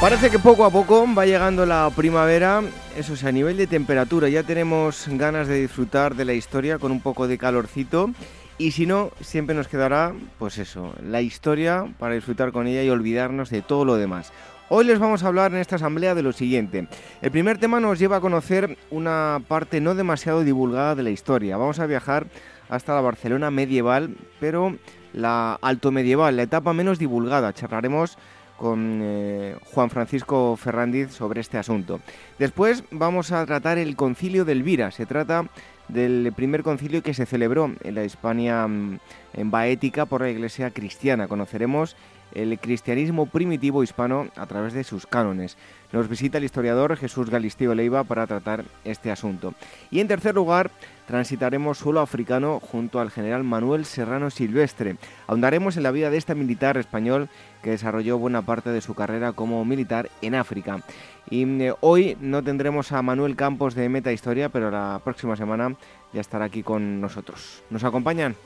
Parece que poco a poco va llegando la primavera, eso sí, a nivel de temperatura ya tenemos ganas de disfrutar de la historia con un poco de calorcito y si no, siempre nos quedará, pues eso, la historia para disfrutar con ella y olvidarnos de todo lo demás. Hoy les vamos a hablar en esta asamblea de lo siguiente. El primer tema nos lleva a conocer una parte no demasiado divulgada de la historia. Vamos a viajar hasta la Barcelona medieval, pero la alto medieval, la etapa menos divulgada. Charlaremos con eh, Juan Francisco Ferrandiz sobre este asunto. Después vamos a tratar el concilio de Elvira. Se trata del primer concilio que se celebró en la Hispania mm, en Baética por la Iglesia cristiana. Conoceremos el cristianismo primitivo hispano a través de sus cánones. Nos visita el historiador Jesús Galisteo Leiva para tratar este asunto. Y en tercer lugar, transitaremos suelo africano junto al general Manuel Serrano Silvestre. Ahondaremos en la vida de este militar español que desarrolló buena parte de su carrera como militar en África. Y eh, hoy no tendremos a Manuel Campos de Meta Historia, pero la próxima semana ya estará aquí con nosotros. ¿Nos acompañan?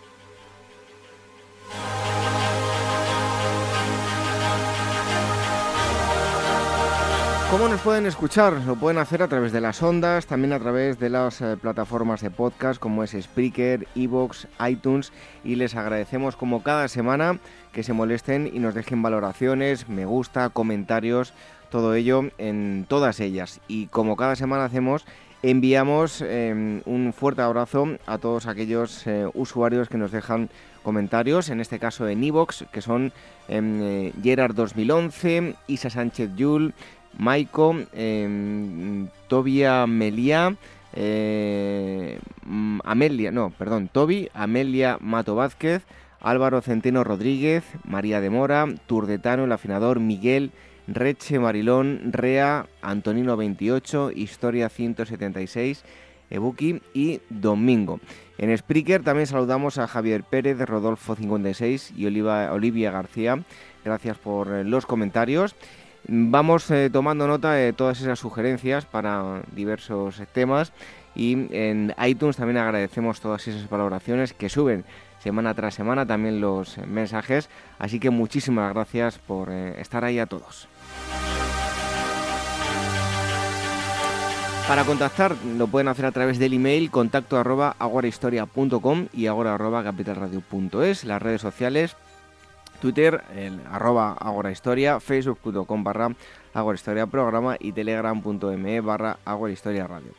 ¿Cómo nos pueden escuchar? Lo pueden hacer a través de las ondas, también a través de las eh, plataformas de podcast como es Spreaker, Evox, iTunes y les agradecemos como cada semana que se molesten y nos dejen valoraciones, me gusta, comentarios, todo ello en todas ellas. Y como cada semana hacemos, enviamos em, un fuerte abrazo a todos aquellos eh, usuarios que nos dejan comentarios, en este caso en Evox, que son em, eh, Gerard 2011, Isa Sánchez Yul, Maiko, eh, Tobia Melia, eh, Amelia, no, perdón, Tobi, Amelia Mato Vázquez, Álvaro Centeno Rodríguez, María de Mora, Turdetano, el afinador, Miguel, Reche, Marilón, Rea, Antonino 28, Historia 176, Ebuki y Domingo. En Spreaker también saludamos a Javier Pérez, Rodolfo 56 y Olivia García. Gracias por eh, los comentarios. Vamos eh, tomando nota de todas esas sugerencias para diversos temas y en iTunes también agradecemos todas esas valoraciones que suben semana tras semana también los mensajes, así que muchísimas gracias por eh, estar ahí a todos. Para contactar lo pueden hacer a través del email contacto arroba agorahistoria.com y agora arroba capitalradio.es, las redes sociales Twitter, el arroba agorahistoria, facebook.com barra agorahistoria programa y telegram.me barra agorahistoria radio.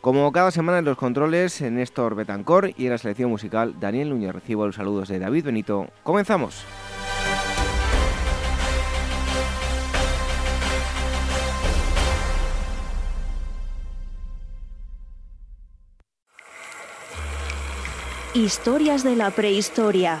Como cada semana en los controles, Néstor Betancor y en la selección musical, Daniel Núñez. Recibo los saludos de David Benito. ¡Comenzamos! Historias de la prehistoria.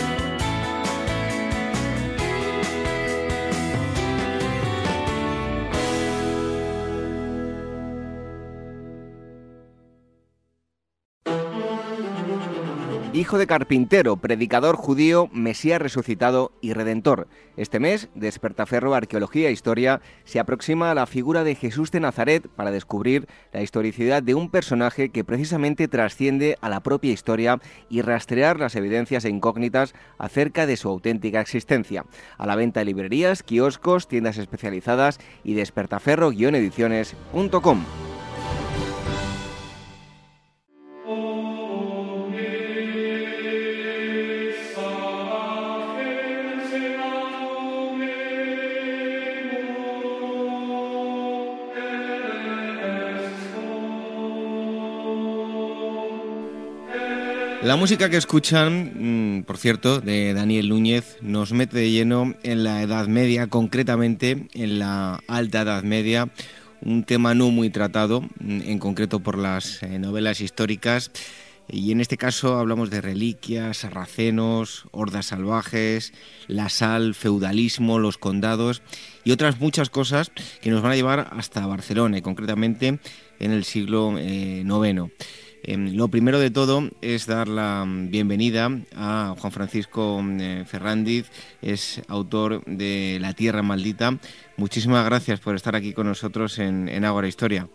Hijo de carpintero, predicador judío, mesías resucitado y redentor. Este mes, Despertaferro Arqueología e Historia se aproxima a la figura de Jesús de Nazaret para descubrir la historicidad de un personaje que precisamente trasciende a la propia historia y rastrear las evidencias e incógnitas acerca de su auténtica existencia. A la venta de librerías, kioscos, tiendas especializadas y despertaferro-ediciones.com. La música que escuchan, mm, por cierto, de Daniel Núñez, nos mete de lleno en la Edad Media, concretamente en la Alta Edad Media, un tema no muy tratado, mm, en concreto por las eh, novelas históricas. Y en este caso hablamos de reliquias, sarracenos, hordas salvajes, la sal, feudalismo, los condados y otras muchas cosas que nos van a llevar hasta Barcelona y concretamente en el siglo IX. Eh, Em, lo primero de todo es dar la bienvenida a Juan Francisco eh, Ferrandiz, es autor de La Tierra Maldita. Muchísimas gracias por estar aquí con nosotros en, en Ágora Historia.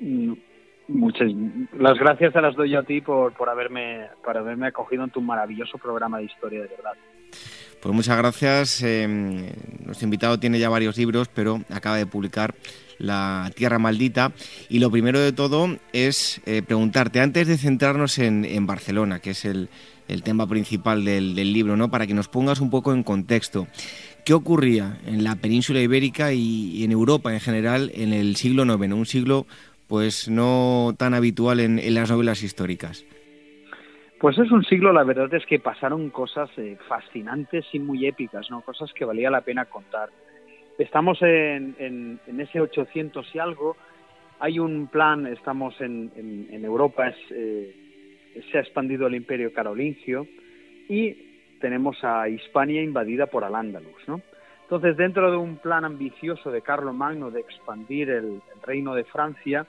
Mm, muchas las gracias se las doy a ti por, por, haberme, por haberme acogido en tu maravilloso programa de historia, de verdad. Pues muchas gracias. Em, nuestro invitado tiene ya varios libros, pero acaba de publicar la Tierra Maldita. Y lo primero de todo es eh, preguntarte, antes de centrarnos en, Barcelona, que es el, tema principal del, libro, ¿no? para que nos pongas un poco en contexto. ¿Qué ocurría en la península ibérica y, en Europa en general en el siglo IX, un siglo pues no tan habitual en, las novelas históricas? Pues es un siglo, la verdad es que pasaron cosas eh, fascinantes y muy épicas, ¿no? Cosas que valía la pena contar. Estamos en, en, ese 800 y algo. Hay un plan, estamos en, en Europa, eh, se ha expandido el imperio carolingio y tenemos a Hispania invadida por Al-Ándalus, ¿no? Entonces, dentro de un plan ambicioso de Magno de expandir el, reino de Francia,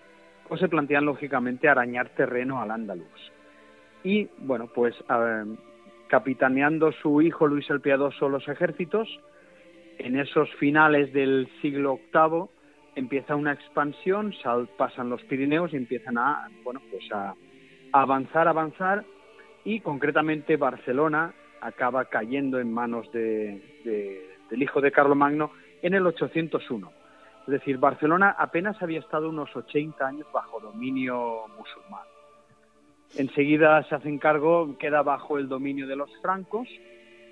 pues se plantean lógicamente arañar terreno al Ándalus. Y bueno, pues capitaneando su hijo Luis el Piadoso los ejércitos, en esos finales del siglo VIII empieza una expansión, pasan los Pirineos y empiezan a, bueno, pues a, avanzar, avanzar y concretamente Barcelona acaba cayendo en manos del hijo de Carlomagno en el 801. Es decir, Barcelona apenas había estado unos 80 años bajo dominio musulmán. Enseguida se hacen cargo, queda bajo el dominio de los francos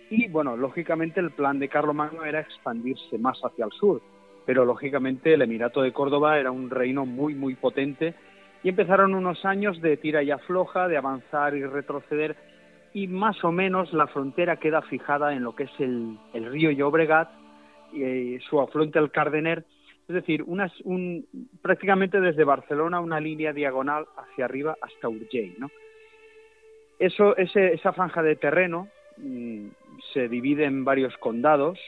y bueno, lógicamente el plan de Carlomagno era expandirse más hacia el sur, pero lógicamente el Emirato de Córdoba era un reino muy, muy potente y empezaron unos años de tira y afloja, de avanzar y retroceder y más o menos la frontera queda fijada en lo que es el, río Llobregat y eh, su afluente el Cardener, es decir, unas, un, prácticamente desde Barcelona una línea diagonal hacia arriba hasta Urgell, ¿no? Eso, esa franja de terreno mm, se divide en varios condados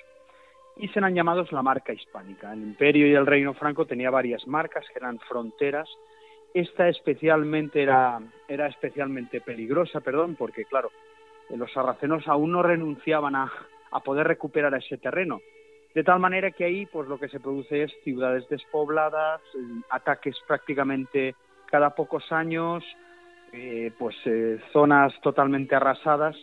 y serán llamados la marca hispánica. El imperio y el reino franco tenía varias marcas que eran fronteras. Esta especialmente era, era especialmente peligrosa, perdón, porque claro, los sarracenos aún no renunciaban a, a poder recuperar ese terreno. De tal manera que ahí pues lo que se produce es ciudades despobladas, ataques prácticamente cada pocos años, eh, pues eh, zonas totalmente arrasadas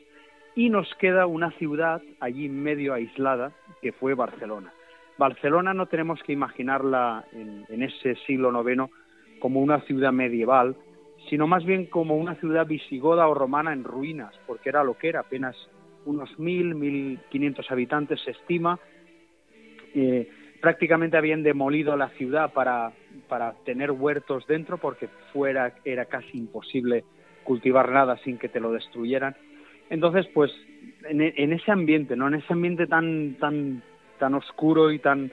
y nos queda una ciudad allí medio aislada, que fue Barcelona. Barcelona no tenemos que imaginarla en, ese siglo IX como una ciudad medieval, sino más bien como una ciudad visigoda o romana en ruinas, porque era lo que era, apenas unos mil, mil quinientos habitantes se estima. Eh, prácticamente habían demolido la ciudad para, para tener huertos dentro, porque fuera era casi imposible cultivar nada sin que te lo destruyeran. Entonces, pues en, en ese ambiente, ¿no? En ese ambiente tan tan tan oscuro y tan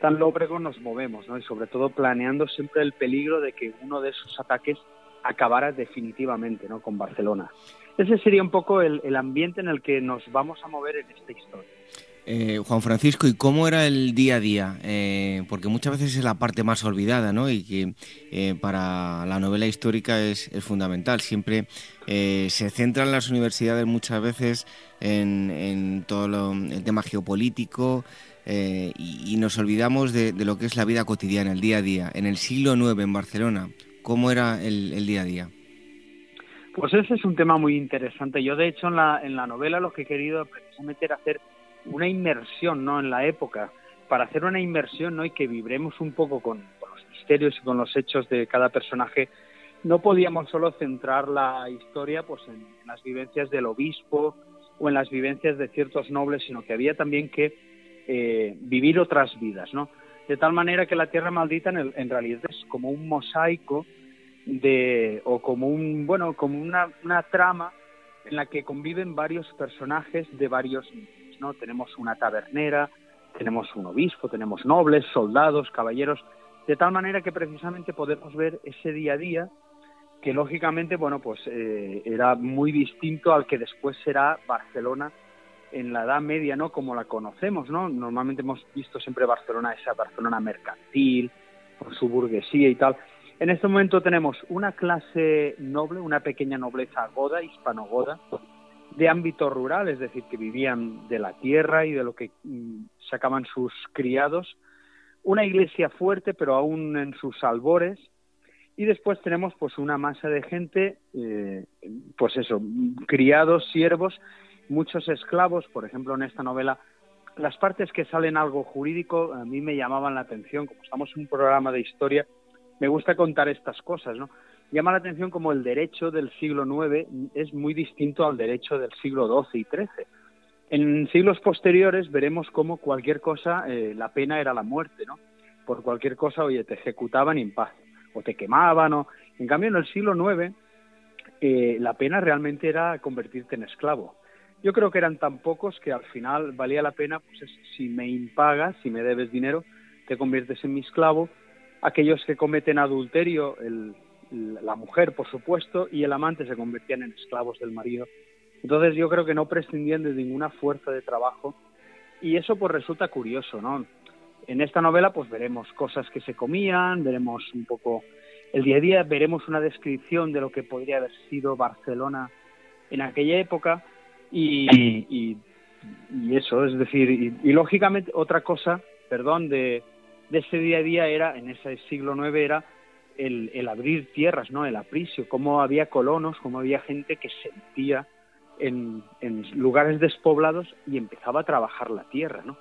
tan lóbrego nos movemos, ¿no? Y sobre todo planeando siempre el peligro de que uno de esos ataques acabara definitivamente, ¿no? Con Barcelona. Ese sería un poco el, el ambiente en el que nos vamos a mover en esta historia. Eh, Juan Francisco, ¿y cómo era el día a día? Eh, porque muchas veces es la parte más olvidada, ¿no? Y que eh, para la novela histórica es, fundamental. Siempre se centran las universidades muchas veces en, todo el tema geopolítico y, nos olvidamos de, lo que es la vida cotidiana, el día a día. En el siglo IX en Barcelona, ¿cómo era el, día a día? Pues ese es un tema muy interesante. Yo, de hecho, en la, en la novela lo que he querido precisamente era hacer una inmersión ¿no? en la época, para hacer una inmersión ¿no? y que vibremos un poco con, los misterios y con los hechos de cada personaje, no podíamos solo centrar la historia pues, en, las vivencias del obispo o en las vivencias de ciertos nobles, sino que había también que eh, vivir otras vidas, ¿no? De tal manera que la Tierra Maldita en, en, realidad es como un mosaico de, o como un, bueno, como una, una trama en la que conviven varios personajes de varios Tenemos una tabernera, tenemos un obispo, tenemos nobles, soldados, caballeros, de tal manera que precisamente podemos ver ese día a día que lógicamente, bueno, pues eh, era muy distinto al que después será Barcelona en la Edad Media, ¿no? Como la conocemos, ¿no? Normalmente hemos visto siempre Barcelona, esa Barcelona mercantil, con su burguesía y tal. En este momento tenemos una clase noble, una pequeña nobleza goda, hispano-goda, de ámbito rural, es decir, que vivían de la tierra y de lo que mm, sacaban sus criados, una iglesia fuerte, pero aún en sus albores, y después tenemos pues una masa de gente, eh, pues eso, criados, siervos, muchos esclavos, por ejemplo en esta novela, las partes que salen algo jurídico a mí me llamaban la atención, como estamos en un programa de historia, me gusta contar estas cosas, ¿no? Llama la atención como el derecho del siglo IX es muy distinto al derecho del siglo XII y XIII. En siglos posteriores veremos cómo cualquier cosa, eh, la pena era la muerte, ¿no? Por cualquier cosa, oye, te ejecutaban en paz, o te quemaban, o... En cambio, en el siglo IX, eh, la pena realmente era convertirte en esclavo. Yo creo que eran tan pocos que al final valía la pena, pues si me impagas, si me debes dinero, te conviertes en mi esclavo. Aquellos que cometen adulterio, el, la mujer, por supuesto, y el amante se convertían en esclavos del marido. Entonces yo creo que no prescindían de ninguna fuerza de trabajo y eso pues resulta curioso, ¿no? En esta novela pues veremos cosas que se comían, veremos un poco el día a día, veremos una descripción de lo que podría haber sido Barcelona en aquella época y, eso, es decir, y, lógicamente otra cosa, perdón, de, de ese día a día era, en ese siglo IX era el, abrir tierras, ¿no? El apricio, cómo había colonos, cómo había gente que sentía en, en lugares despoblados y empezaba a trabajar la tierra, ¿no?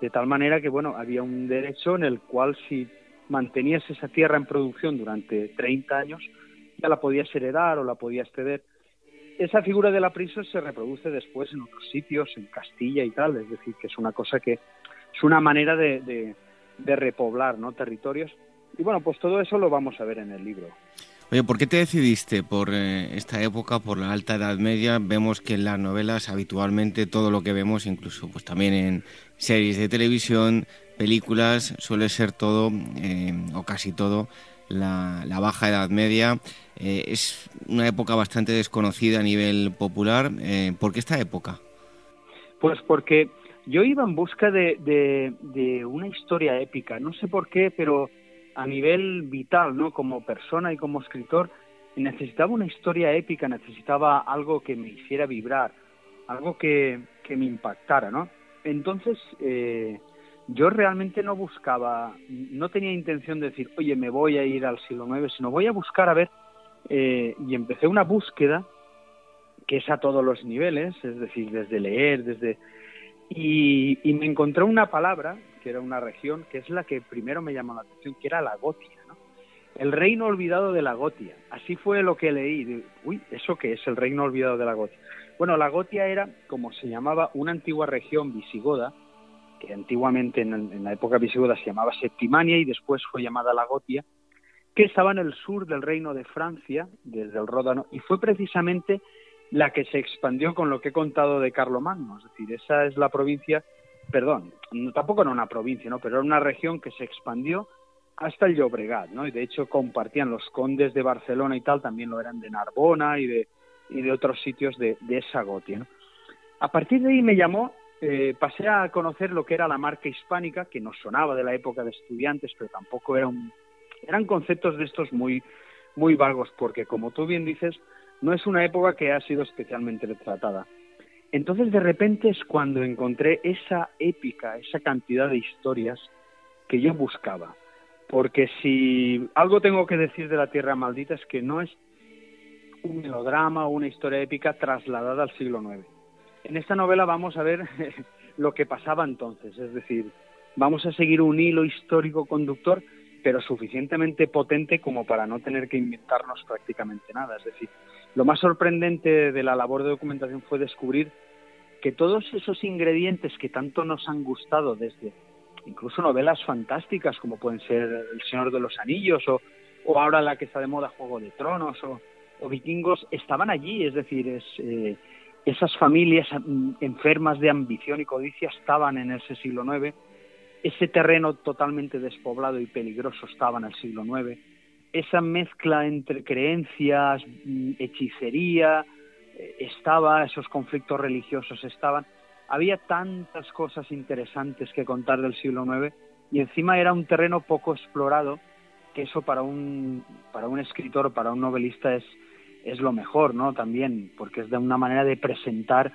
De tal manera que, bueno, había un derecho en el cual si mantenías esa tierra en producción durante 30 años, ya la podías heredar o la podías ceder. Esa figura del apriso se reproduce después en otros sitios, en Castilla y tal, es decir, que es una cosa que es una manera de, de, repoblar ¿no? territorios y bueno, pues todo eso lo vamos a ver en el libro. Oye, ¿por qué te decidiste por eh, esta época, por la alta edad media? Vemos que en las novelas habitualmente todo lo que vemos, incluso pues también en series de televisión, películas, suele ser todo, eh, o casi todo, la, baja edad media. Eh, es una época bastante desconocida a nivel popular. ¿Por qué esta época? Pues porque yo iba en busca de, de una historia épica. No sé por qué, pero a nivel vital, ¿no? Como persona y como escritor, necesitaba una historia épica, necesitaba algo que me hiciera vibrar, algo que, que me impactara, ¿no? Entonces, eh, yo realmente no buscaba, no tenía intención de decir, oye, me voy a ir al siglo IX, sino voy a buscar a ver, eh, y empecé una búsqueda que es a todos los niveles, es decir, desde leer, desde... Y, y me encontré una palabra que era una región que es la que primero me llamó la atención, que era la Gotia, ¿no? El reino olvidado de la Gotia. Así fue lo que leí. Uy, ¿eso qué es el reino olvidado de la Gotia? Bueno, la Gotia era, como se llamaba, una antigua región visigoda, que antiguamente en, la época visigoda se llamaba Septimania y después fue llamada la Gotia, que estaba en el sur del reino de Francia, desde el Ródano, y fue precisamente la que se expandió con lo que he contado de Carlomagno, es decir, esa es la provincia, perdón, tampoco era una provincia, ¿no? pero era una región que se expandió hasta el Llobregat, ¿no? Y de hecho compartían los condes de Barcelona y tal, también lo eran de Narbona y de, y de otros sitios de, esa gotia, A partir de ahí me llamó, eh, pasé a conocer lo que era la marca hispánica, que nos sonaba de la época de estudiantes, pero tampoco era eran conceptos de estos muy, muy vagos, porque como tú bien dices, no es una época que ha sido especialmente retratada. Entonces de repente es cuando encontré esa épica, esa cantidad de historias que yo buscaba. Porque si algo tengo que decir de la Tierra Maldita es que no es un melodrama o una historia épica trasladada al siglo IX. En esta novela vamos a ver lo que pasaba entonces, es decir, vamos a seguir un hilo histórico conductor, pero suficientemente potente como para no tener que inventarnos prácticamente nada. Es decir, lo más sorprendente de la labor de documentación fue descubrir que todos esos ingredientes que tanto nos han gustado desde incluso novelas fantásticas como pueden ser El Señor de los Anillos o, ahora la que está de moda Juego de Tronos o, Vikingos estaban allí, es decir, es, eh, esas familias mm, enfermas de ambición y codicia estaban en ese siglo IX, ese terreno totalmente despoblado y peligroso estaba en el siglo IX, esa mezcla entre creencias, mm, hechicería, eh, estaba, esos conflictos religiosos estaban. Había tantas cosas interesantes que contar del siglo IX y encima era un terreno poco explorado, que eso para un, para un escritor, para un novelista es, es lo mejor, ¿no? También, porque es de una manera de presentar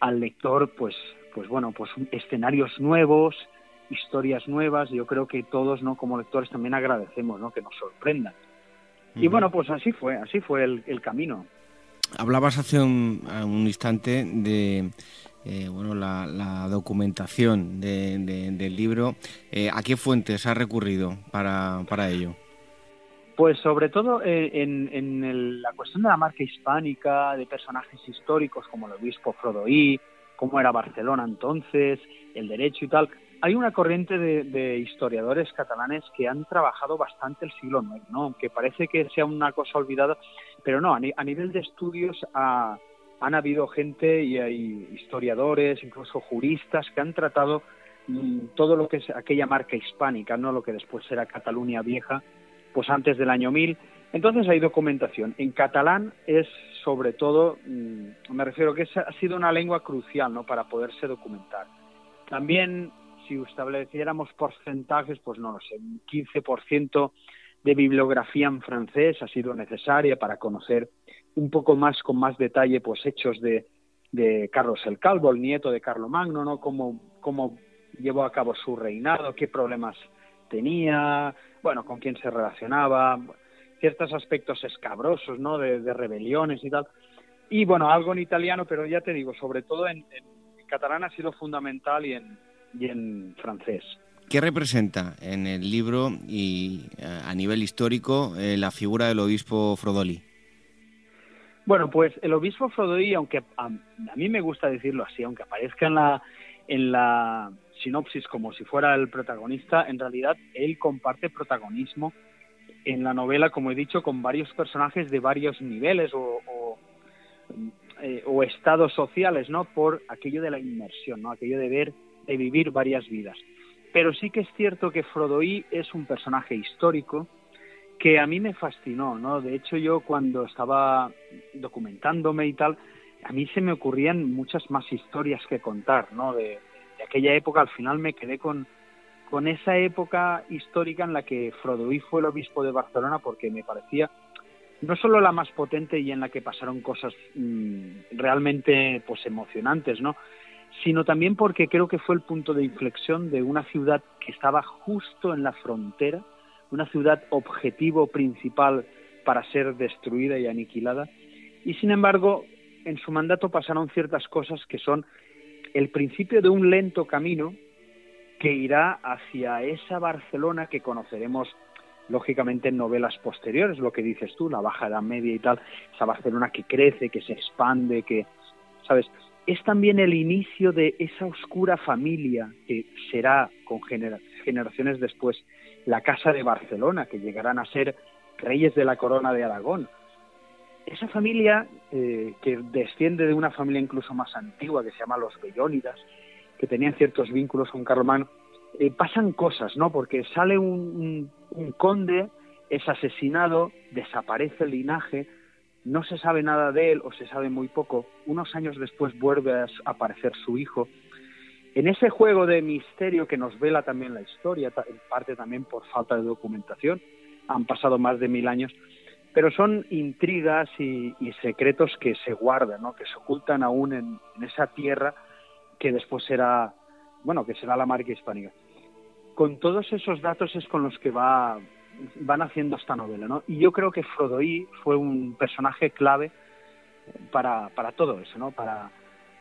al lector, pues, pues bueno, pues escenarios nuevos, historias nuevas. Yo creo que todos, ¿no? Como lectores también agradecemos, ¿no? Que nos sorprendan. Y bueno, pues así fue, así fue el, camino. Hablabas hace un, instante de eh, bueno, la, documentación del libro. Eh, ¿A qué fuentes ha recurrido para, para ello? Pues sobre todo eh, en, la cuestión de la marca hispánica, de personajes históricos como el obispo Frodoí, cómo era Barcelona entonces, el derecho y tal hay una corriente de, historiadores catalanes que han trabajado bastante el siglo IX, ¿no? aunque parece que sea una cosa olvidada, pero no, a, nivel de estudios han habido gente y hay historiadores, incluso juristas, que han tratado mm, todo lo que es aquella marca hispánica, no lo que después será Cataluña Vieja, pues antes del año 1000. Entonces hay documentación. En catalán es sobre todo, mm, me refiero que ha sido una lengua crucial ¿no? para poderse documentar. También si estableciéramos porcentajes, pues no lo sé, un 15% de bibliografía en francés ha sido necesaria para conocer un poco más, con más detalle, pues hechos de, de Carlos el Calvo, el nieto de Carlomagno, ¿no? Cómo, cómo llevó a cabo su reinado, qué problemas tenía, bueno, con quién se relacionaba, ciertos aspectos escabrosos, ¿no? De, rebeliones y tal. Y bueno, algo en italiano, pero ya te digo, sobre todo en catalán ha sido fundamental y en, y en francés. ¿Qué representa en el libro y eh, a nivel histórico eh, la figura del obispo Frodoli? Bueno, pues el obispo Frodoli, aunque a, mí me gusta decirlo así, aunque aparezca en la, en la sinopsis como si fuera el protagonista, en realidad él comparte protagonismo en la novela, como he dicho, con varios personajes de varios niveles o, o, eh, o estados sociales, ¿no? Por aquello de la inmersión, ¿no? Aquello de ver de vivir varias vidas. Pero sí que es cierto que Frodoí es un personaje histórico que a mí me fascinó, ¿no? De hecho, yo cuando estaba documentándome y tal, a mí se me ocurrían muchas más historias que contar, ¿no? De, aquella época, al final me quedé con, con esa época histórica en la que Frodoí fue el obispo de Barcelona porque me parecía no solo la más potente y en la que pasaron cosas mm, realmente pues emocionantes, ¿no? Sino también porque creo que fue el punto de inflexión de una ciudad que estaba justo en la frontera, una ciudad objetivo principal para ser destruida y aniquilada. Y sin embargo, en su mandato pasaron ciertas cosas que son el principio de un lento camino que irá hacia esa Barcelona que conoceremos lógicamente en novelas posteriores, lo que dices tú, la Baja Edad Media y tal, esa Barcelona que crece, que se expande, que, ¿sabes? Es también el inicio de esa oscura familia que será con generaciones después la Casa de Barcelona, que llegarán a ser reyes de la corona de Aragón. Esa familia eh, que desciende de una familia incluso más antigua que se llama los Bellónidas, que tenían ciertos vínculos con Carlomagno, eh, pasan cosas, ¿no? Porque sale un, conde, es asesinado, desaparece el linaje, no se sabe nada de él o se sabe muy poco. Unos años después vuelve a aparecer su hijo. En ese juego de misterio que nos vela también la historia, en parte también por falta de documentación, han pasado más de mil años, pero son intrigas y, secretos que se guardan, ¿no? que se ocultan aún en, esa tierra que después será, bueno, que será la marca hispánica. Con todos esos datos es con los que va, van haciendo esta novela, ¿no? Y yo creo que Frodoí fue un personaje clave para, para todo eso, ¿no? Para,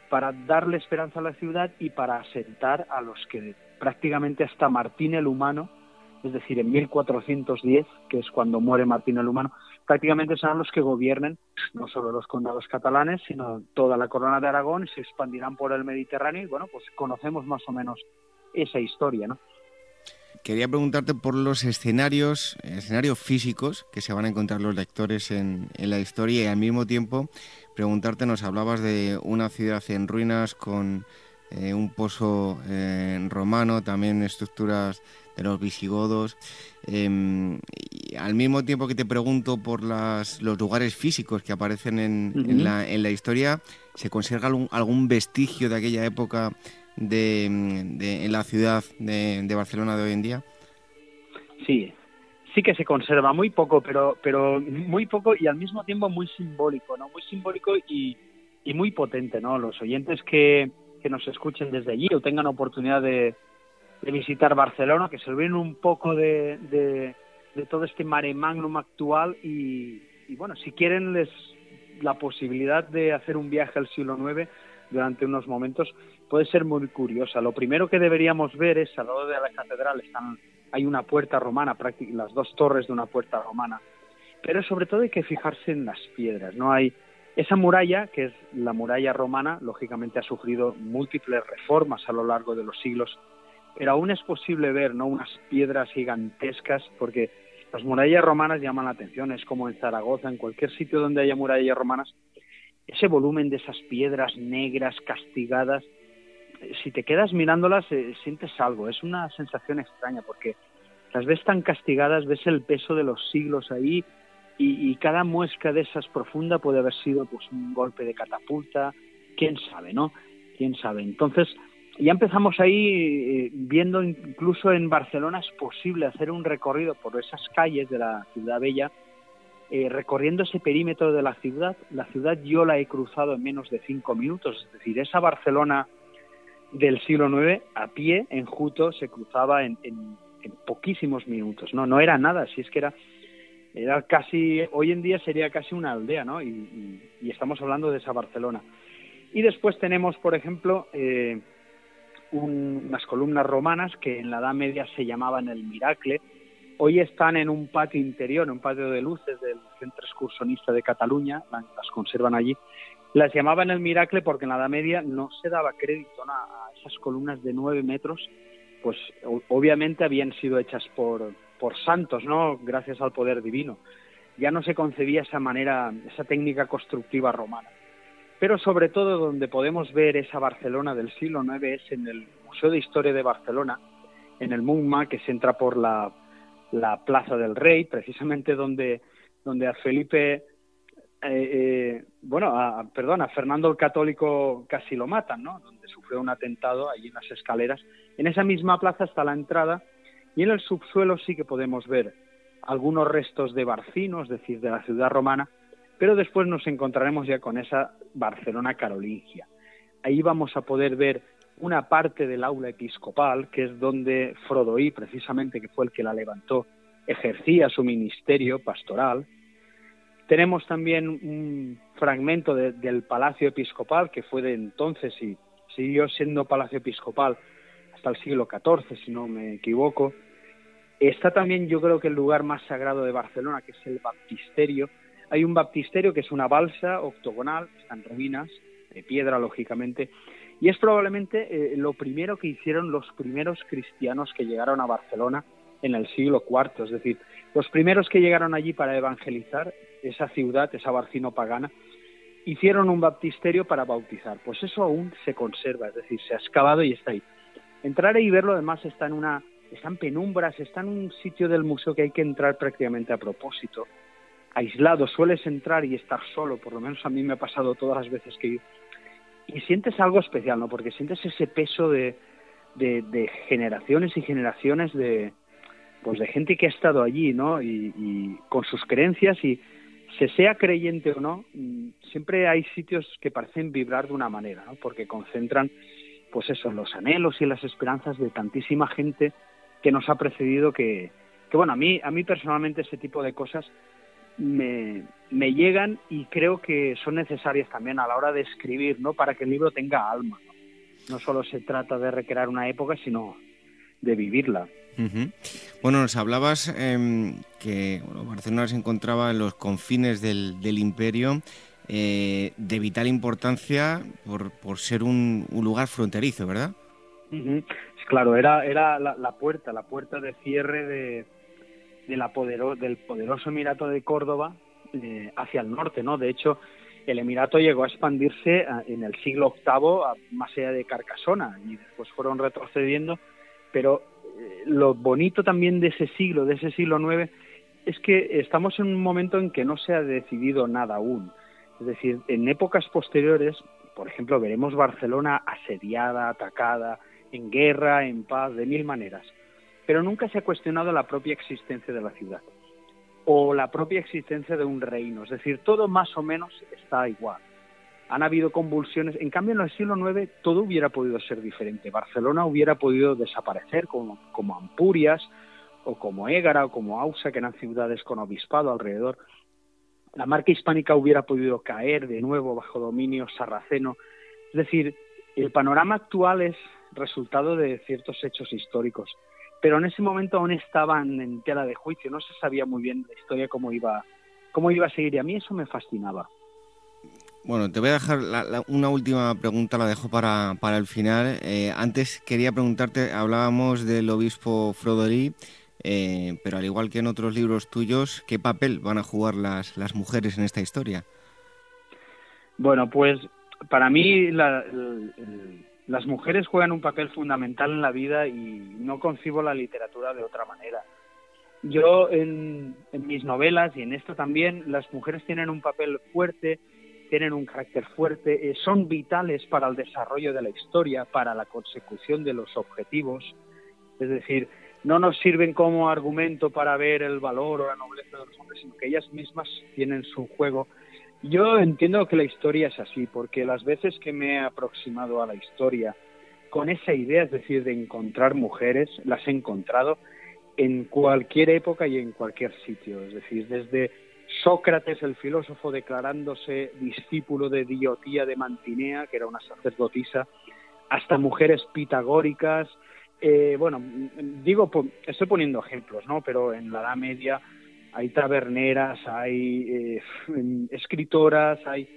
para darle esperanza a la ciudad y para asentar a los que prácticamente hasta Martín el Humano es decir, en 1410, que es cuando muere Martín el Humano, prácticamente serán los que gobiernen no solo los condados catalanes, sino toda la corona de Aragón y se expandirán por el Mediterráneo y bueno, pues conocemos más o menos esa historia, ¿no? Quería preguntarte por los escenarios, escenarios físicos que se van a encontrar los lectores en, en la historia y al mismo tiempo preguntarte, nos hablabas de una ciudad en ruinas con eh, un pozo eh, romano, también estructuras de los visigodos. Em, al mismo tiempo que te pregunto por las, los lugares físicos que aparecen en, la, en la, historia, ¿se conserva algún, vestigio de aquella época de, en la ciudad de, Barcelona de hoy en día? Sí, sí que se conserva muy poco, pero, pero muy poco y al mismo tiempo muy simbólico, ¿no? Muy simbólico y, y muy potente, ¿no? Los oyentes que, que nos escuchen desde allí o tengan oportunidad de, de visitar Barcelona, que se olviden un poco de, de, todo este mare magnum actual y, bueno, si quieren les la posibilidad de hacer un viaje al siglo IX durante unos momentos puede ser muy curiosa. Lo primero que deberíamos ver es al lado de la catedral están hay una puerta romana, las dos torres de una puerta romana, pero sobre todo hay que fijarse en las piedras. No hay esa muralla, que es la muralla romana, lógicamente ha sufrido múltiples reformas a lo largo de los siglos pero aún es posible ver ¿no? unas piedras gigantescas, porque las murallas romanas llaman la atención, es como en Zaragoza, en cualquier sitio donde haya murallas romanas, ese volumen de esas piedras negras, castigadas, si te quedas mirándolas eh, sientes algo, es una sensación extraña, porque las ves tan castigadas, ves el peso de los siglos ahí, y, cada muesca de esas profunda puede haber sido pues un golpe de catapulta, quién sabe, ¿no? Quién sabe. Entonces, ya empezamos ahí eh, viendo incluso en Barcelona es posible hacer un recorrido por esas calles de la ciudad bella, eh, recorriendo ese perímetro de la ciudad. La ciudad yo la he cruzado en menos de cinco minutos, es decir, esa Barcelona del siglo IX a pie en Juto se cruzaba en, poquísimos minutos, no, no era nada, si es que era era casi, hoy en día sería casi una aldea, ¿no? Y, estamos hablando de esa Barcelona. Y después tenemos, por ejemplo, eh, unas columnas romanas que en la Edad Media se llamaban el Miracle. Hoy están en un patio interior, un patio de luces del Centro Excursionista de Cataluña, las conservan allí. Las llamaban el Miracle porque en la Edad Media no se daba crédito a esas columnas de nueve metros, pues obviamente habían sido hechas por, por santos, ¿no? Gracias al poder divino. Ya no se concebía esa manera, esa técnica constructiva romana pero sobre todo donde podemos ver esa Barcelona del siglo IX es en el Museo de Historia de Barcelona, en el MUMA, que se entra por la, Plaza del Rey, precisamente donde, donde a Felipe, eh, eh, bueno, a, perdón, a Fernando el Católico casi lo matan, ¿no? Donde sufrió un atentado allí en las escaleras. En esa misma plaza está la entrada y en el subsuelo sí que podemos ver algunos restos de Barcino, es decir, de la ciudad romana, pero después nos encontraremos ya con esa Barcelona carolingia. Ahí vamos a poder ver una parte del aula episcopal, que es donde Frodoí, precisamente, que fue el que la levantó, ejercía su ministerio pastoral. Tenemos también un fragmento del palacio episcopal, que fue de entonces y siguió siendo palacio episcopal hasta el siglo XIV, si no me equivoco. Está también, yo creo que el lugar más sagrado de Barcelona, que es el baptisterio. Hay un baptisterio que es una balsa octogonal, están ruinas, de piedra, lógicamente, y es probablemente eh, lo primero que hicieron los primeros cristianos que llegaron a Barcelona en el siglo IV, es decir, los primeros que llegaron allí para evangelizar esa ciudad, esa barcino pagana, hicieron un baptisterio para bautizar. Pues eso aún se conserva, es decir, se ha excavado y está ahí. Entrar ahí y verlo además está en una está en penumbras, está en un sitio del museo que hay que entrar prácticamente a propósito. Aislado, sueles entrar y estar solo, por lo menos a mí me ha pasado todas las veces que ido. Y sientes algo especial, ¿no? Porque sientes ese peso de, de, generaciones y generaciones de, pues de gente que ha estado allí, ¿no? Y, y, con sus creencias y se sea creyente o no, mm, siempre hay sitios que parecen vibrar de una manera, ¿no? Porque concentran, pues eso, los anhelos y las esperanzas de tantísima gente que nos ha precedido que, que bueno, a mí, a mí personalmente ese tipo de cosas me, llegan y creo que son necesarias también a la hora de escribir, ¿no? Para que el libro tenga alma. No solo se trata de recrear una época, sino de vivirla. Bueno, nos hablabas em, que Barcelona se encontraba en los confines del, imperio, eh, de vital importancia por, por ser un, lugar fronterizo, ¿verdad? Claro, era, era la, puerta, la puerta de cierre de, de la del poderoso Emirato de Córdoba eh, hacia el norte, ¿no? De hecho, el Emirato llegó a expandirse en el siglo VIII a, más allá de Carcasona y después fueron retrocediendo, pero eh, lo bonito también de ese siglo, de ese siglo IX, es que estamos en un momento en que no se ha decidido nada aún. Es decir, en épocas posteriores, por ejemplo, veremos Barcelona asediada, atacada, en guerra, en paz, de mil maneras. Pero nunca se ha cuestionado la propia existencia de la ciudad o la propia existencia de un reino. Es decir, todo más o menos está igual han habido convulsiones. En cambio, en el siglo IX todo hubiera podido ser diferente. Barcelona hubiera podido desaparecer como, como Ampurias o como Égara o como Ausa, que eran ciudades con obispado alrededor. La marca hispánica hubiera podido caer de nuevo bajo dominio sarraceno. Es decir, el panorama actual es resultado de ciertos hechos históricos. Pero en ese momento aún estaban en tela de juicio, no se sabía muy bien la historia cómo iba, cómo iba a seguir y a mí eso me fascinaba. Bueno, te voy a dejar una última pregunta, la dejo para, para el final. Eh, antes quería preguntarte, hablábamos del obispo Frodolí, eh, pero al igual que en otros libros tuyos, ¿qué papel van a jugar las, las mujeres en esta historia? Bueno, pues para mí las mujeres juegan un papel fundamental en la vida y no concibo la literatura de otra manera. Yo en, en mis novelas y en esto también, las mujeres tienen un papel fuerte tienen un carácter fuerte, eh, son vitales para el desarrollo de la historia, para la consecución de los objetivos. Es decir, no nos sirven como argumento para ver el valor o la nobleza de los hombres, sino que ellas mismas tienen su juego. Yo entiendo que la historia es así, porque las veces que me he aproximado a la historia con esa idea, es decir, de encontrar mujeres, las he encontrado en cualquier época y en cualquier sitio. Es decir, desde Sócrates, el filósofo, declarándose discípulo de Diotía de Mantinea, que era una sacerdotisa, hasta mujeres pitagóricas. Eh, bueno, digo, estoy poniendo ejemplos, ¿no? Pero en la Edad Media hay taberneras, hay eh, escritoras, hay,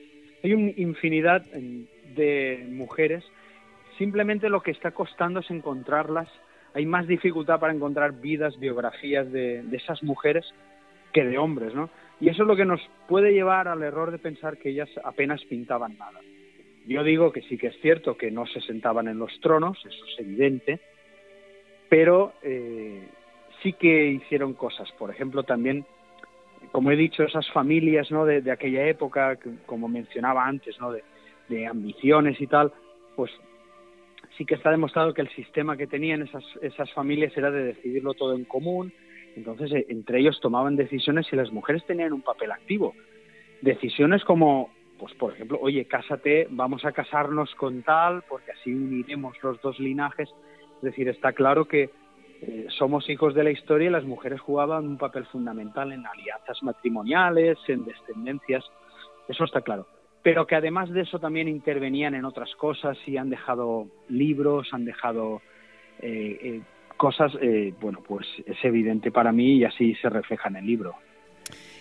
hay una infinidad de mujeres. Simplemente lo que está costando es encontrarlas. Hay más dificultad para encontrar vidas, biografías de, de esas mujeres que de hombres, ¿no? Y eso es lo que nos puede llevar al error de pensar que ellas apenas pintaban nada. Yo digo que sí que es cierto que no se sentaban en los tronos, eso es evidente, pero eh, sí que hicieron cosas. Por ejemplo, también, como he dicho, esas familias ¿no? de, aquella época, como mencionaba antes, ¿no? de, de ambiciones y tal, pues sí que está demostrado que el sistema que tenían esas, esas familias era de decidirlo todo en común, entonces, eh, entre ellos tomaban decisiones y las mujeres tenían un papel activo. Decisiones como, pues por ejemplo, oye, cásate, vamos a casarnos con tal, porque así uniremos los dos linajes. Es decir, está claro que eh, somos hijos de la historia y las mujeres jugaban un papel fundamental en alianzas matrimoniales, en descendencias, eso está claro. Pero que además de eso también intervenían en otras cosas y han dejado libros, han dejado cosas, bueno, pues es evidente para mí y así se refleja en el libro.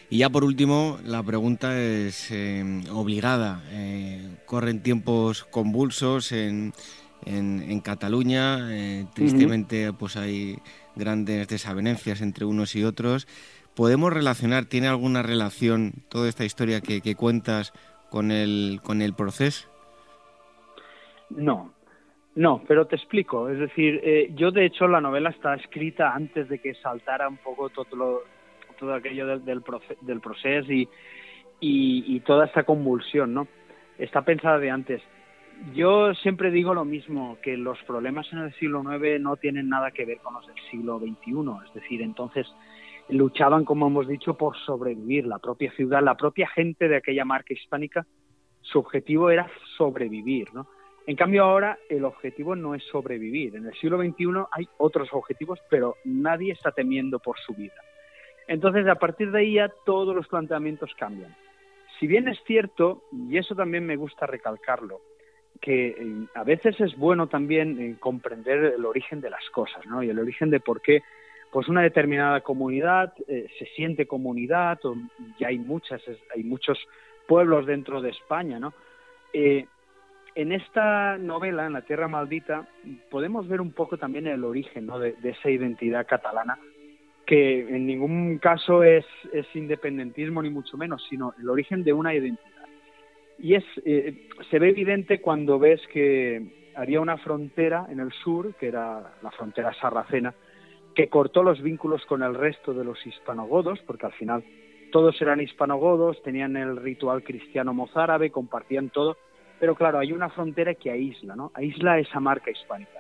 Y ya por último, la pregunta es obligada. corren tiempos convulsos en, en, Cataluña. Eh, tristemente, pues hay grandes desavenencias entre unos y otros. ¿Podemos relacionar, tiene alguna relación toda esta historia que, cuentas con el, con el proceso? No, no, pero te explico. Es decir, eh, yo de hecho la novela está escrita antes de que saltara un poco todo, todo aquello del, del, del proceso y, y, y, toda esta convulsión, ¿no? Está pensada de antes. Yo siempre digo lo mismo, que los problemas en el siglo IX no tienen nada que ver con los del siglo XXI. Es decir, entonces luchaban, como hemos dicho, por sobrevivir. La propia ciudad, la propia gente de aquella marca hispánica, su objetivo era sobrevivir, ¿no? En cambio ahora el objetivo no es sobrevivir. En el siglo XXI hay otros objetivos, pero nadie está temiendo por su vida. Entonces, a partir de ahí ya todos los planteamientos cambian. Si bien es cierto, y eso también me gusta recalcarlo, que eh, a veces es bueno también eh, comprender el origen de las cosas, ¿no? Y el origen de por qué pues una determinada comunidad eh, se siente comunidad, o ya hay muchas, hay muchos pueblos dentro de España, ¿no? En esta novela, en La Tierra Maldita, podemos ver un poco también el origen de, esa identidad catalana, que en ningún caso es, es independentismo ni mucho menos, sino el origen de una identidad. Y es, eh, se ve evidente cuando ves que había una frontera en el sur, que era la frontera sarracena, que cortó los vínculos con el resto de los hispanogodos, porque al final todos eran hispanogodos, tenían el ritual cristiano mozárabe, compartían todo, pero claro, hay una frontera que aísla, ¿no? Aísla esa marca hispánica.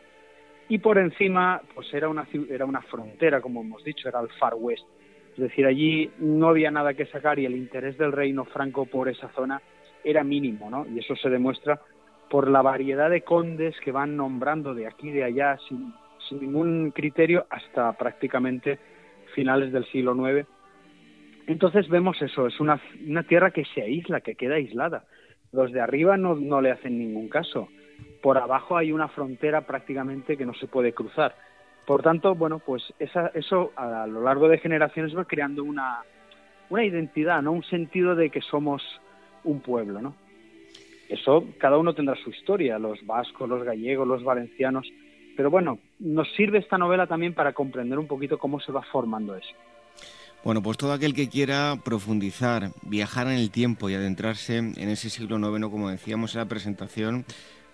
Y por encima, pues era una, era una frontera, como hemos dicho, era el Far West. Es decir, allí no había nada que sacar y el interés del reino franco por esa zona era mínimo, ¿no? Y eso se demuestra por la variedad de condes que van nombrando de aquí y de allá sin, ningún criterio hasta prácticamente finales del siglo IX. Entonces vemos eso, es una, una tierra que se aísla, que queda aislada. Los de arriba no, no le hacen ningún caso. Por abajo hay una frontera prácticamente que no se puede cruzar. Por tanto, bueno, pues esa, eso a lo largo de generaciones va creando una, una identidad, ¿no? Un sentido de que somos un pueblo, ¿no? Eso, cada uno tendrá su historia, los vascos, los gallegos, los valencianos, pero bueno, nos sirve esta novela también para comprender un poquito cómo se va formando eso. Bueno, pues todo aquel que quiera profundizar, viajar en el tiempo y adentrarse en ese siglo IX, como decíamos en la presentación,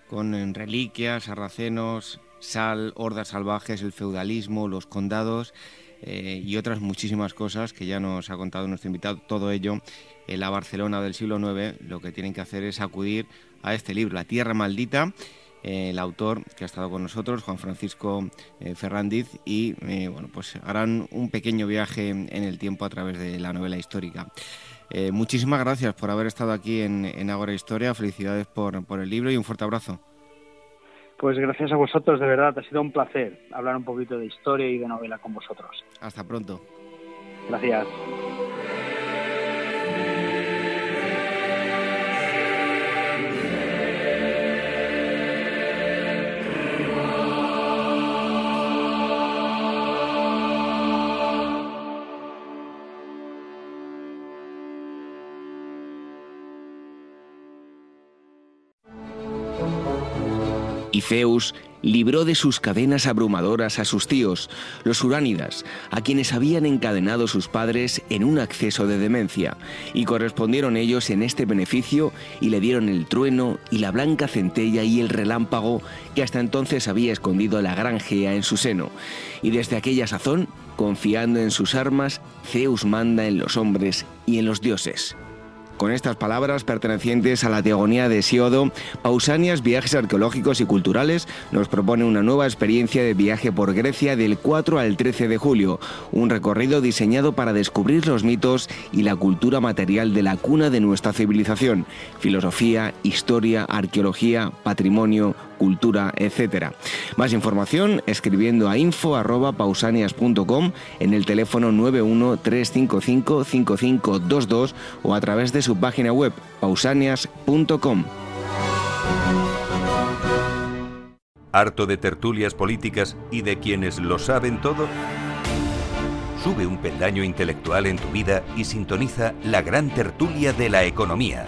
con reliquias, sarracenos, sal, hordas salvajes, el feudalismo, los condados eh, y otras muchísimas cosas que ya nos ha contado nuestro invitado, todo ello en la Barcelona del siglo IX, lo que tienen que hacer es acudir a este libro, La Tierra Maldita, eh, el autor que ha estado con nosotros, Juan Francisco eh, Ferrandiz, y eh, bueno, pues harán un pequeño viaje en el tiempo a través de la novela histórica. muchísimas gracias por haber estado aquí en, en Agora Historia, felicidades por, por el libro y un fuerte abrazo. Pues gracias a vosotros, de verdad, ha sido un placer hablar un poquito de historia y de novela con vosotros. Hasta pronto. Gracias. Y Zeus libró de sus cadenas abrumadoras a sus tíos, los uránidas, a quienes habían encadenado sus padres en un acceso de demencia, y correspondieron ellos en este beneficio y le dieron el trueno y la blanca centella y el relámpago que hasta entonces había escondido la gran Gea en su seno. Y desde aquella sazón, confiando en sus armas, Zeus manda en los hombres y en los dioses. Con estas palabras pertenecientes a la teogonía de Siodo, Pausanias Viajes Arqueológicos y Culturales nos propone una nueva experiencia de viaje por Grecia del 4 al 13 de julio, un recorrido diseñado para descubrir los mitos y la cultura material de la cuna de nuestra civilización, filosofía, historia, arqueología, patrimonio, cultura, etc. Más información escribiendo a info.pausanias.com en el teléfono 913555522 o a través de su página web pausanias.com. ¿Harto de tertulias políticas y de quienes lo saben todo? Sube un peldaño intelectual en tu vida y sintoniza la gran tertulia de la economía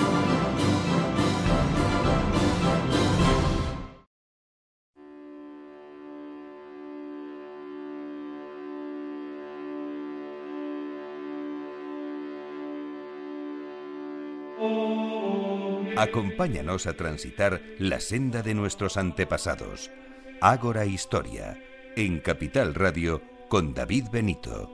Acompáñanos a transitar la senda de nuestros antepasados. Ágora Historia, en Capital Radio, con David Benito.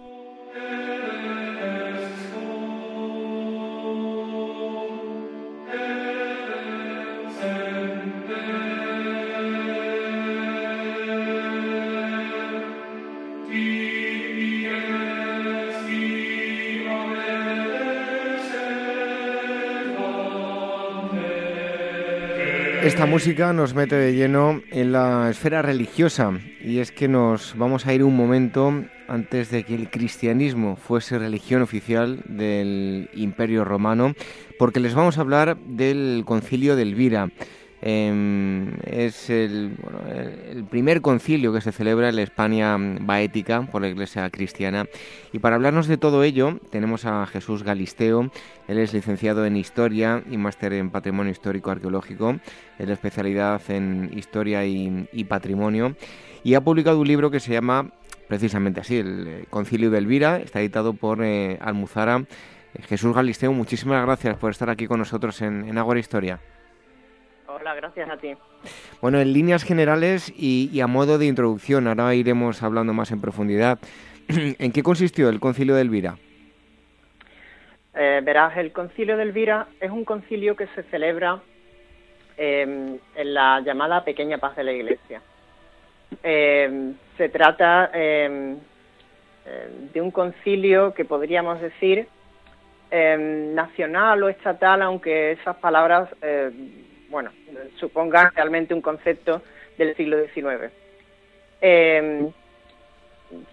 Esta música nos mete de lleno en la esfera religiosa y es que nos vamos a ir un momento antes de que el cristianismo fuese religión oficial del Imperio Romano, porque les vamos a hablar del concilio de Elvira. Em, es el, primer concilio que se celebra en la España baética por la Iglesia cristiana. Y para hablarnos de todo ello tenemos a Jesús Galisteo. Él es licenciado en Historia y máster en Patrimonio Histórico Arqueológico, es especialidad en Historia y, Patrimonio. Y ha publicado un libro que se llama precisamente así, el Concilio de Elvira. Está editado por eh, Almuzara. Jesús Galisteo, muchísimas gracias por estar aquí con nosotros en, en Ágora Historia. Hola, gracias a ti. Bueno, en líneas generales y, a modo de introducción, ahora iremos hablando más en profundidad. ¿En qué consistió el concilio de Elvira? Eh, verás, el concilio de Elvira es un concilio que se celebra em, en la llamada Pequeña Paz de la Iglesia. Em, se trata em, de un concilio que podríamos decir nacional o estatal, aunque esas palabras bueno, suponga realmente un concepto del siglo XIX. Eh,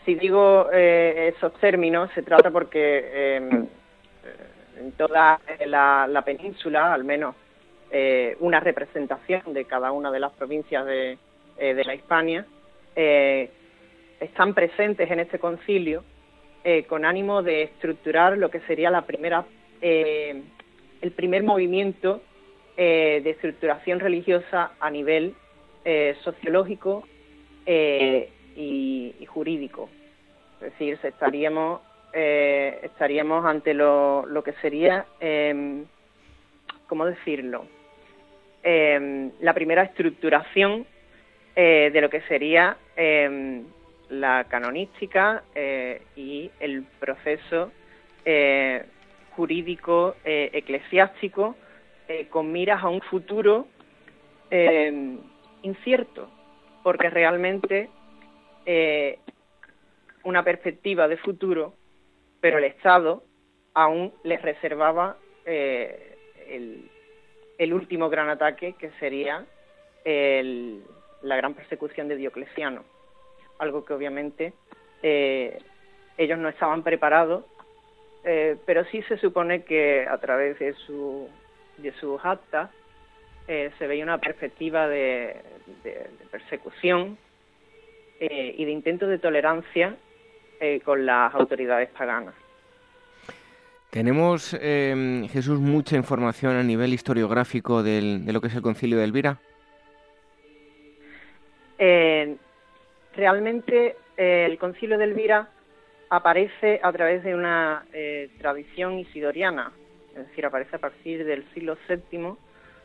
si digo eh, esos términos, se trata porque eh, en toda la, península, al menos una representación de cada una de las provincias de, de la Hispania, están presentes en este concilio con ánimo de estructurar lo que sería la primera, el primer movimiento eh, de estructuración religiosa a nivel eh, sociológico eh, y, jurídico. Es decir, estaríamos, estaríamos ante lo, lo, que sería, em, ¿cómo decirlo? Em, la primera estructuración de lo que sería em, la canonística y el proceso jurídico eclesiástico eh, con miras a un futuro eh, incierto, porque realmente eh, una perspectiva de futuro, pero el Estado aún les reservaba el, último gran ataque, que sería la gran persecución de Diocleciano, algo que obviamente ellos no estaban preparados, pero sí se supone que a través de su de sus actas eh, se veía una perspectiva de, persecución eh, y de intento de tolerancia eh, con las autoridades paganas. ¿Tenemos, Jesús, mucha información a nivel historiográfico de lo que es el concilio de Elvira? realmente el concilio de Elvira aparece a través de una tradición isidoriana, es decir, aparece a partir del siglo VII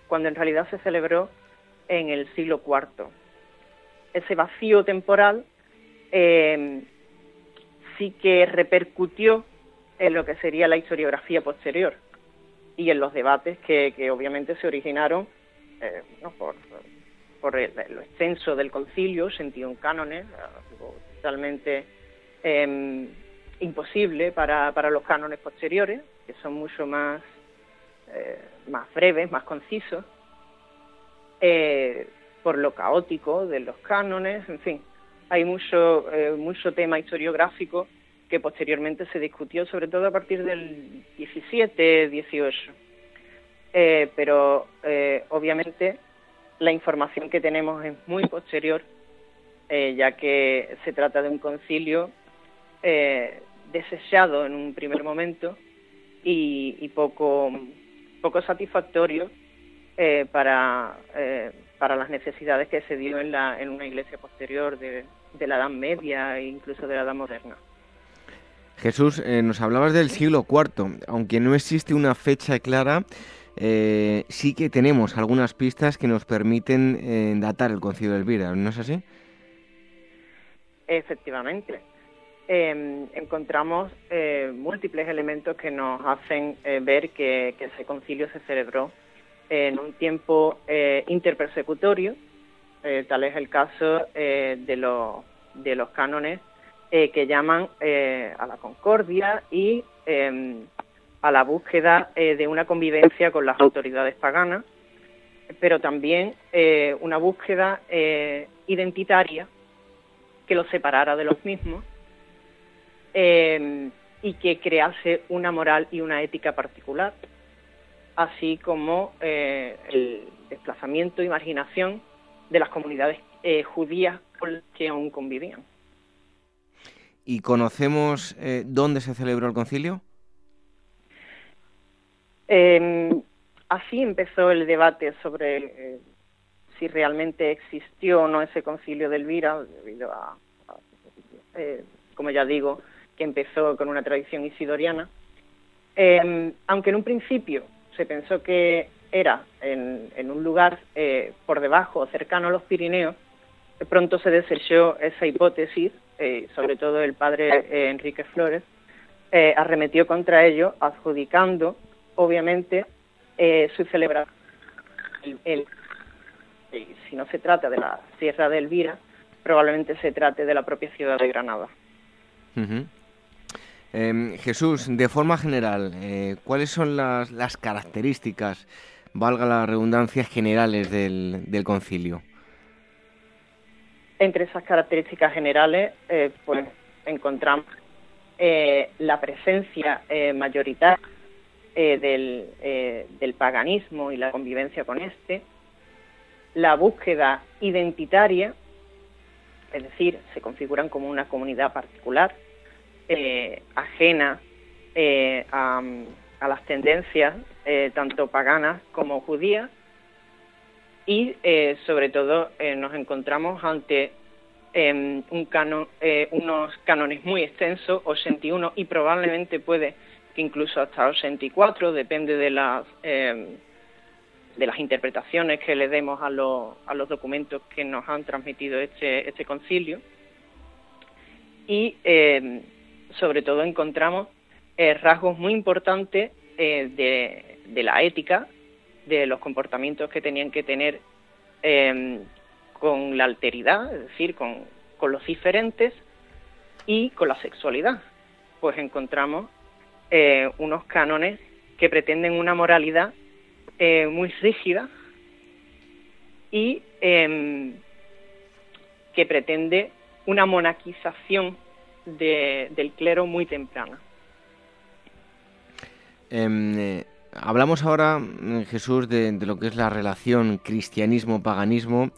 cuando en realidad se celebró en el siglo IV. Ese vacío temporal eh, sí que repercutió en lo que sería la historiografía posterior y en los debates que, obviamente se originaron eh, por, por lo extenso del concilio, sentido un cánones, totalmente em, imposible para, para, los cánones posteriores, que son mucho más, eh, más breves, más concisos, eh, por lo caótico de los cánones, en fin, hay mucho, mucho tema historiográfico que posteriormente se discutió, sobre todo a partir del 17, 18. Eh, pero eh, obviamente la información que tenemos es muy posterior, eh, ya que se trata de un concilio desechado en un primer momento y, poco, poco satisfactorio para, para las necesidades que se dio en, la, en una iglesia posterior de, de la Edad Media e incluso de la Edad Moderna. Jesús, eh, nos hablabas del siglo IV, aunque no existe una fecha clara, eh, sí que tenemos algunas pistas que nos permiten eh, datar el concilio de Elvira, ¿no es así? Efectivamente. Em, encontramos múltiples elementos que nos hacen ver que, ese concilio se celebró en un tiempo interpersecutorio, tal es el caso de, los, de los cánones eh, que llaman eh, a la concordia y em, a la búsqueda eh, de una convivencia con las autoridades paganas, pero también una búsqueda identitaria que los separara de los mismos em, y que crease una moral y una ética particular, así como el desplazamiento y marginación de las comunidades judías con las que aún convivían. ¿Y conocemos eh, dónde se celebró el concilio? Em, así empezó el debate sobre eh, si realmente existió o no ese concilio de Elvira, debido a, eh, como ya digo, que empezó con una tradición isidoriana. Em, aunque en un principio se pensó que era en, en un lugar por debajo, cercano a los Pirineos, pronto se desechó esa hipótesis eh, sobre todo el padre eh, Enrique Flores, eh, arremetió contra ello, adjudicando, obviamente, su celebración. si no se trata de la Sierra de Elvira, probablemente se trate de la propia ciudad de Granada. Em, Jesús, de forma general, ¿cuáles son las, las, características, valga la redundancia, generales del, concilio? Entre esas características generales, eh, pues encontramos eh, la presencia eh, mayoritaria del, del, paganismo y la convivencia con este, la búsqueda identitaria, es decir, se configuran como una comunidad particular, ajena a, a, las tendencias tanto paganas como judías, y eh, sobre todo eh, nos encontramos ante em, un canon, eh, unos cánones muy extensos, 81 y probablemente puede que incluso hasta 84, depende de las em, de las interpretaciones que le demos a los, a los documentos que nos han transmitido este, este concilio. Y em, sobre todo encontramos rasgos muy importantes de, de la ética de los comportamientos que tenían que tener em, con la alteridad, es decir, con, los diferentes y con la sexualidad. Pues encontramos eh, unos cánones que pretenden una moralidad eh, muy rígida y em, que pretende una monaquización del clero muy temprana. Em, eh, Hablamos ahora, mm, Jesús, de, lo que es la relación cristianismo-paganismo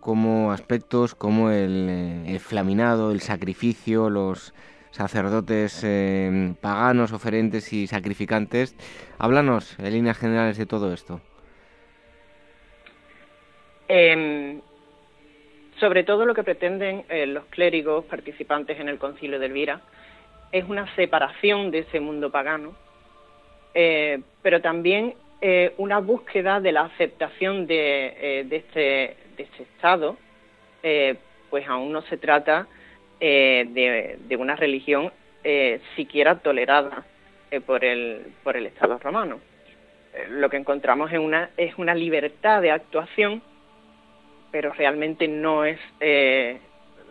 como aspectos como el, eh, flaminado, el sacrificio, los sacerdotes eh, paganos, oferentes y sacrificantes. Háblanos en líneas generales de todo esto. Em, sobre todo lo que pretenden eh, los clérigos participantes en el concilio de Elvira es una separación de ese mundo pagano eh, pero también una búsqueda de la aceptación de, este, de este estado, pues aún no se trata de, de, una religión siquiera tolerada por, el, por el Estado romano. lo que encontramos una, es una libertad de actuación, pero realmente no es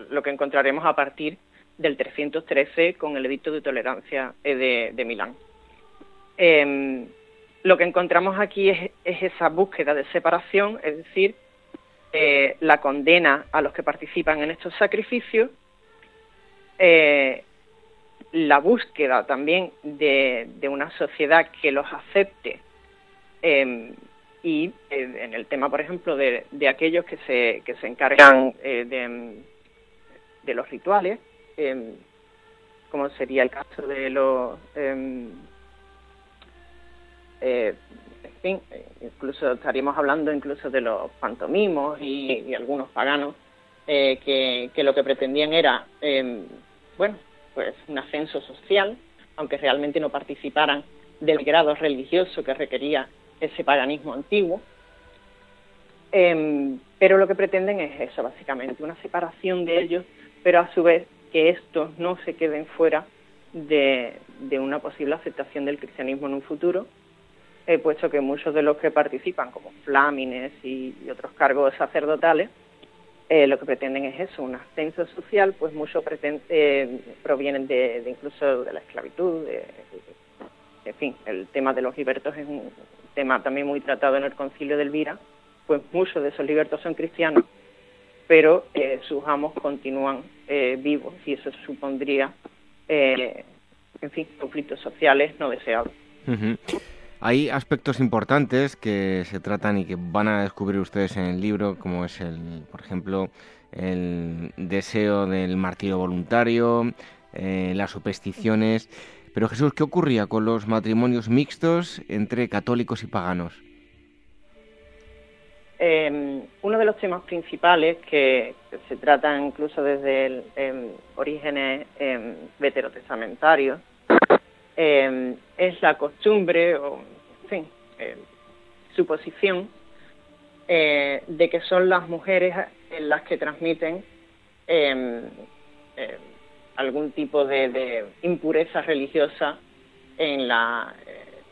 lo que encontraremos a partir del 313 con el edicto de tolerancia eh, de, Milán. Em, lo que encontramos aquí es, esa búsqueda de separación, es decir, eh, la condena a los que participan en estos sacrificios, eh, la búsqueda también de, una sociedad que los acepte y en el tema, por ejemplo, de, aquellos que se, que se encargan de, de los rituales, eh, como sería el caso de los... Em, eh, en fin, incluso estaríamos hablando incluso de los pantomimos y, algunos paganos eh, que, lo que pretendían era, em, bueno, pues un ascenso social, aunque realmente no participaran del grado religioso que requería ese paganismo antiguo. Em, pero lo que pretenden es eso, básicamente, una separación de ellos, pero a su vez que estos no se queden fuera de, una posible aceptación del cristianismo en un futuro, he puesto que muchos de los que participan, como flámines y, otros cargos sacerdotales, eh, lo que pretenden es eso, un ascenso social, pues muchos eh, provienen de, incluso de la esclavitud, en fin, el tema de los libertos es un tema también muy tratado en el concilio de Elvira, pues muchos de esos libertos son cristianos pero eh, sus amos continúan eh, vivos y eso supondría, eh, en fin, conflictos sociales no deseados. Hay aspectos importantes que se tratan y que van a descubrir ustedes en el libro, como es el, por ejemplo, el deseo del martirio voluntario, las supersticiones. Pero Jesús, ¿qué ocurría con los matrimonios mixtos entre católicos y paganos? Eh, uno de los temas principales que, se trata incluso desde el, em, orígenes eh, veterotestamentarios em, es la costumbre o, en fin, su posición eh, de que son las mujeres las que transmiten algún tipo de, impureza religiosa en, la,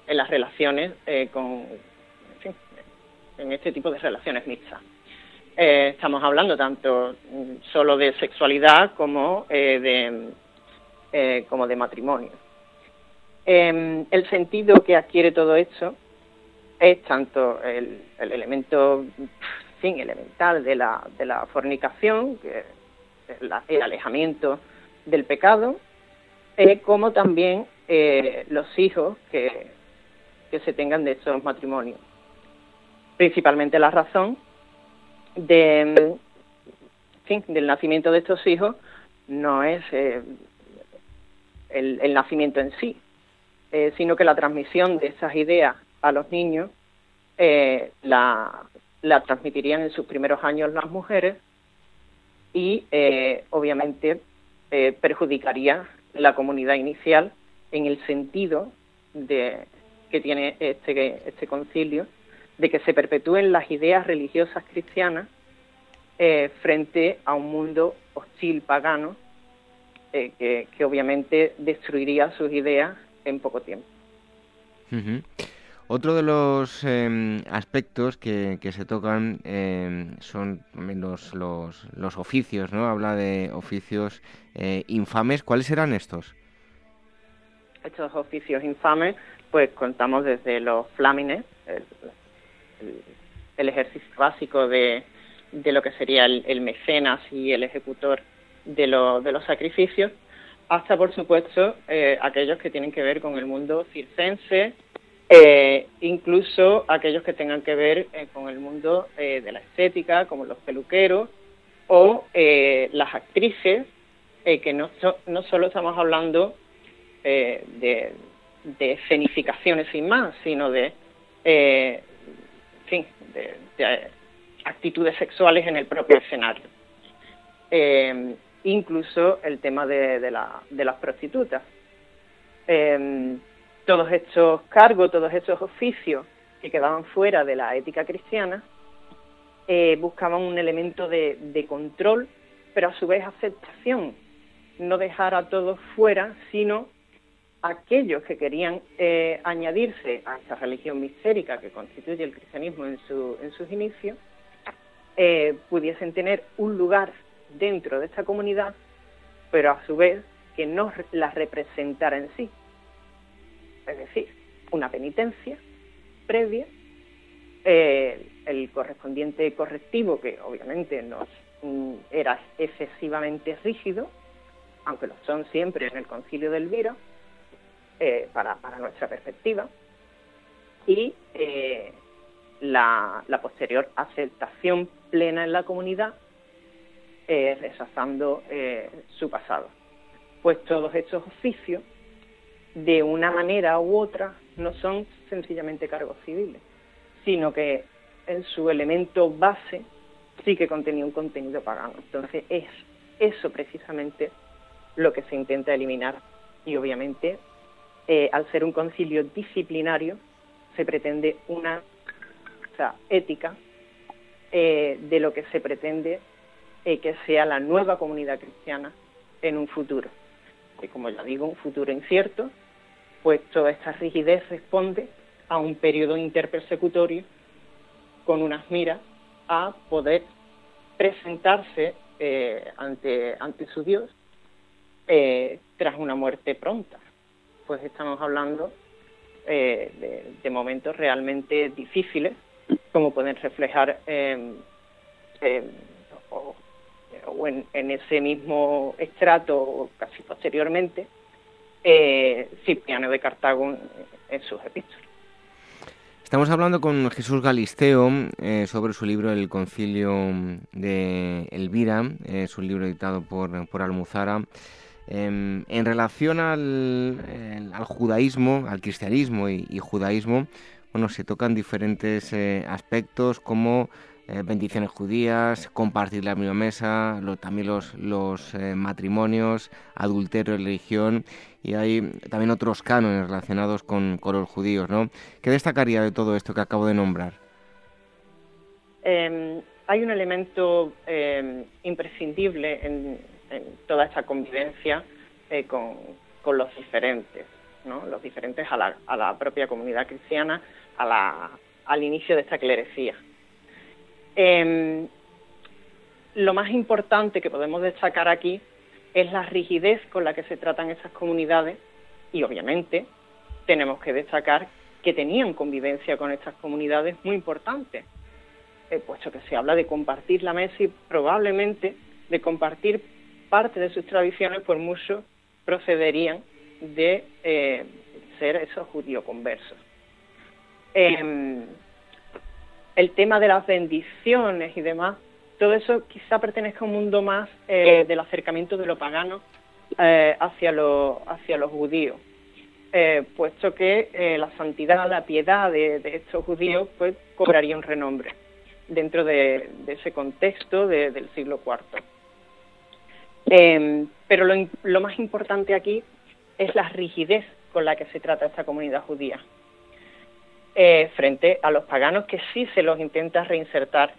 en las relaciones con en este tipo de relaciones mixtas. Eh, estamos hablando tanto mm, solo de sexualidad como, eh, de, eh, como de matrimonio. Em, el sentido que adquiere todo esto es tanto el, elemento fin, elemental de la, de la fornicación, que el alejamiento del pecado, como también los hijos que, que se tengan de esos matrimonios. Principalmente la razón de, del nacimiento de estos hijos no es eh, el, nacimiento en sí, eh, sino que la transmisión de esas ideas a los niños eh, la, la, transmitirían en sus primeros años las mujeres y obviamente perjudicaría la comunidad inicial en el sentido de que tiene este, este concilio de que se perpetúen las ideas religiosas cristianas eh, frente a un mundo hostil pagano eh, que, obviamente destruiría sus ideas en poco tiempo. Otro de los em, aspectos que, se tocan em, son los, los, los, oficios, ¿no? Habla de oficios eh, infames. ¿Cuáles serán estos? Estos oficios infames, pues contamos desde los flámines, el, ejercicio básico de, lo que sería el, mecenas y el ejecutor de, de los sacrificios, hasta por supuesto eh, aquellos que tienen que ver con el mundo circense, eh, incluso aquellos que tengan que ver eh, con el mundo de la estética, como los peluqueros o las actrices, que no, no solo estamos hablando de, de escenificaciones sin más, sino de de, actitudes sexuales en el propio escenario. Eh, incluso el tema de, las prostitutas. Todos estos cargos, todos estos oficios que quedaban fuera de la ética cristiana, eh, buscaban un elemento de, control, pero a su vez aceptación, no dejar a todos fuera, sino aquellos que querían eh, añadirse a esta religión mistérica que constituye el cristianismo en, su, en sus inicios, eh, pudiesen tener un lugar dentro de esta comunidad, pero a su vez que no la representara en sí. Es decir, una penitencia previa, eh, el correspondiente correctivo, que obviamente no mm, era excesivamente rígido, aunque lo son siempre en el concilio del Viro, eh, para, nuestra perspectiva, y eh, la, posterior aceptación plena en la comunidad, rechazando su pasado. Pues todos estos oficios, de una manera u otra, no son sencillamente cargos civiles, sino que en su elemento base sí que contenía un contenido pagano. Entonces es eso precisamente lo que se intenta eliminar y obviamente eh, al ser un concilio disciplinario se pretende una ética eh, de lo que se pretende eh, que sea la nueva comunidad cristiana en un futuro. Y como ya digo, un futuro incierto, pues toda esta rigidez responde a un periodo interpersecutorio con unas miras a poder presentarse eh, ante, ante su Dios eh, tras una muerte pronta. Pues estamos hablando eh, de, momentos realmente difíciles, como pueden reflejar o, en, en, ese mismo estrato, o casi posteriormente, Cipriano de Cartago en sus epístolas. Estamos hablando con Jesús Galisteo eh, sobre su libro El Concilio de Elvira, es un libro editado por, por Almuzara. Em, en relación al, judaísmo, al cristianismo y, judaísmo, bueno, se tocan diferentes eh, aspectos como eh, bendiciones judías, compartir la misma mesa, también los, los eh, matrimonios, adulterio, religión y hay también otros cánones relacionados con, con, los judíos, ¿no? ¿Qué destacaría de todo esto que acabo de nombrar? Em, hay un elemento em, imprescindible en, toda esta convivencia eh, con, con, los diferentes, ¿no? Los diferentes a la, a la propia comunidad cristiana, a la, al inicio de esta clerecía. Eh, lo más importante que podemos destacar aquí es la rigidez con la que se tratan esas comunidades y obviamente tenemos que destacar que tenían convivencia con estas comunidades muy importantes, eh, puesto que se habla de compartir la mesa y probablemente de compartir parte de sus tradiciones, por mucho procederían de eh, ser esos judíos conversos. Eh, el tema de las bendiciones y demás, todo eso quizá pertenezca a un mundo más eh, del acercamiento de lo pagano eh, hacia, lo, hacia los judíos, eh, puesto que la santidad, la piedad de, estos judíos, pues cobraría un renombre dentro de, ese contexto del siglo IV. Em, pero lo, lo más importante aquí es la rigidez con la que se trata esta comunidad judía. Eh, frente a los paganos que sí se los intenta reinsertar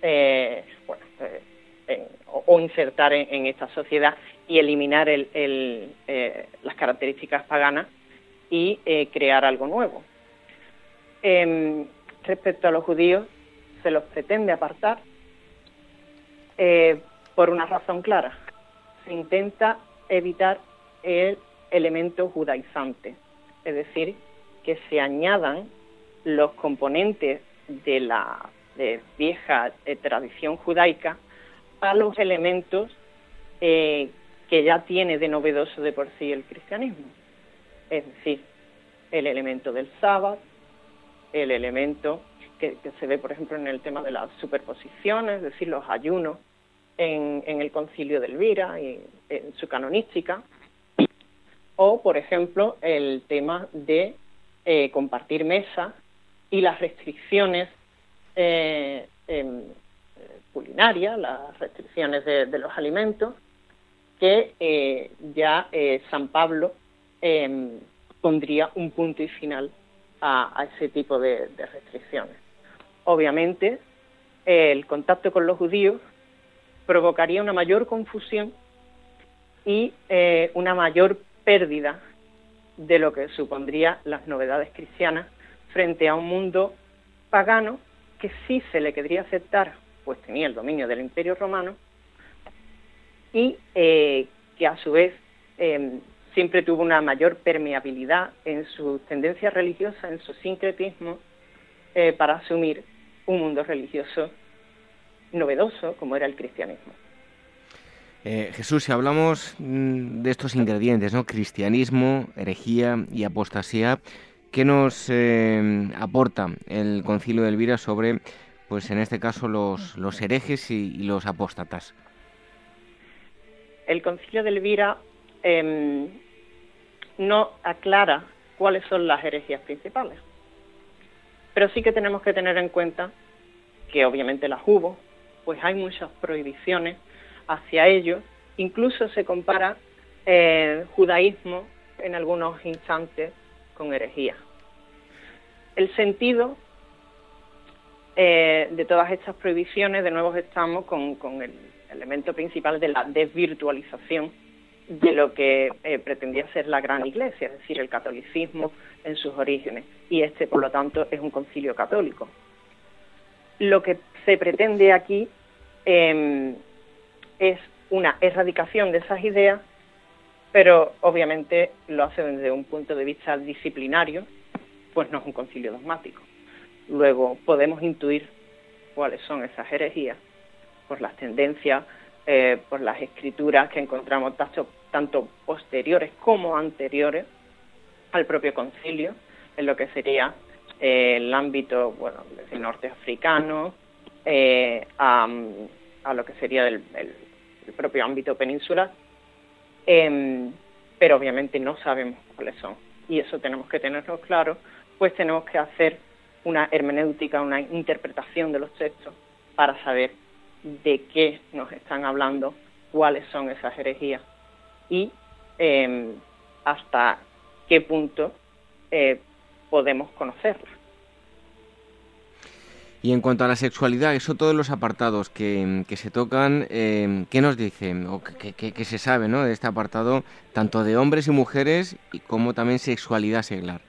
eh, eh, o, insertar en, esta sociedad y eliminar las características paganas y crear algo nuevo. Em, respecto a los judíos, se los pretende apartar por una razón clara. Se intenta evitar el elemento judaizante, es decir, que se añadan los componentes de la vieja eh, tradición judaica a los elementos eh, que ya tiene de novedoso de por sí el cristianismo. Es decir, el elemento del sábado, el elemento que, se ve, por ejemplo, en el tema de las superposiciones, es decir, los ayunos en, el concilio de Elvira y en su canonística, o, por ejemplo, el tema de eh, compartir mesa y las restricciones eh, em, culinarias, las restricciones de, los alimentos, que eh, ya eh, San Pablo em, pondría un punto y final a, ese tipo de, restricciones. Obviamente, el contacto con los judíos provocaría una mayor confusión y una mayor pérdida de lo que supondría las novedades cristianas frente a un mundo pagano que sí se le querría aceptar, pues tenía el dominio del Imperio Romano, y eh, que a su vez em, siempre tuvo una mayor permeabilidad en su tendencia religiosa, en su sincretismo, eh, para asumir un mundo religioso novedoso como era el cristianismo. Eh, Jesús, si hablamos mm, de estos ingredientes, ¿no? Cristianismo, herejía y apostasía, ¿qué nos eh, aporta el Concilio de Elvira sobre, pues en este caso, los, herejes y, los apóstatas? El Concilio de Elvira em, no aclara cuáles son las herejías principales, pero sí que tenemos que tener en cuenta que obviamente las hubo, pues hay muchas prohibiciones hacia ellos, incluso se compara eh, judaísmo en algunos instantes con herejía. El sentido eh, de todas estas prohibiciones, de nuevo estamos con, el elemento principal de la desvirtualización de lo que eh, pretendía ser la gran iglesia, es decir, el catolicismo en sus orígenes. Y este, por lo tanto, es un concilio católico. Lo que se pretende aquí em, es una erradicación de esas ideas, pero obviamente lo hace desde un punto de vista disciplinario, pues no es un concilio dogmático. Luego podemos intuir cuáles son esas herejías por las tendencias, eh, por las escrituras que encontramos tanto, posteriores como anteriores al propio concilio, en lo que sería eh, el ámbito bueno, del norte africano, eh, a, lo que sería el, propio ámbito peninsular, em, pero obviamente no sabemos cuáles son. Y eso tenemos que tenerlo claro, pues tenemos que hacer una hermenéutica, una interpretación de los textos para saber de qué nos están hablando, cuáles son esas herejías y em, hasta qué punto eh, podemos conocerlas. Y en cuanto a la sexualidad, eso todos los apartados que, se tocan, em, ¿qué nos dicen o qué, se sabe ¿no? de este apartado, tanto de hombres y mujeres, y como también sexualidad seglar?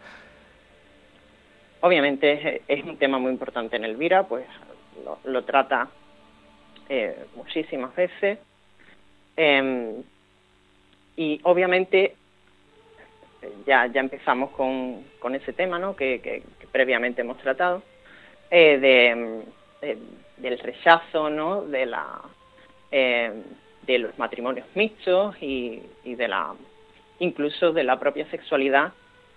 Obviamente es, un tema muy importante en Elvira, pues lo trata eh, muchísimas veces. Em, y obviamente ya, ya empezamos con, con ese tema ¿no? que, previamente hemos tratado, eh, de, del rechazo ¿no? de, la, em, de los matrimonios mixtos y, y, de la incluso de la propia sexualidad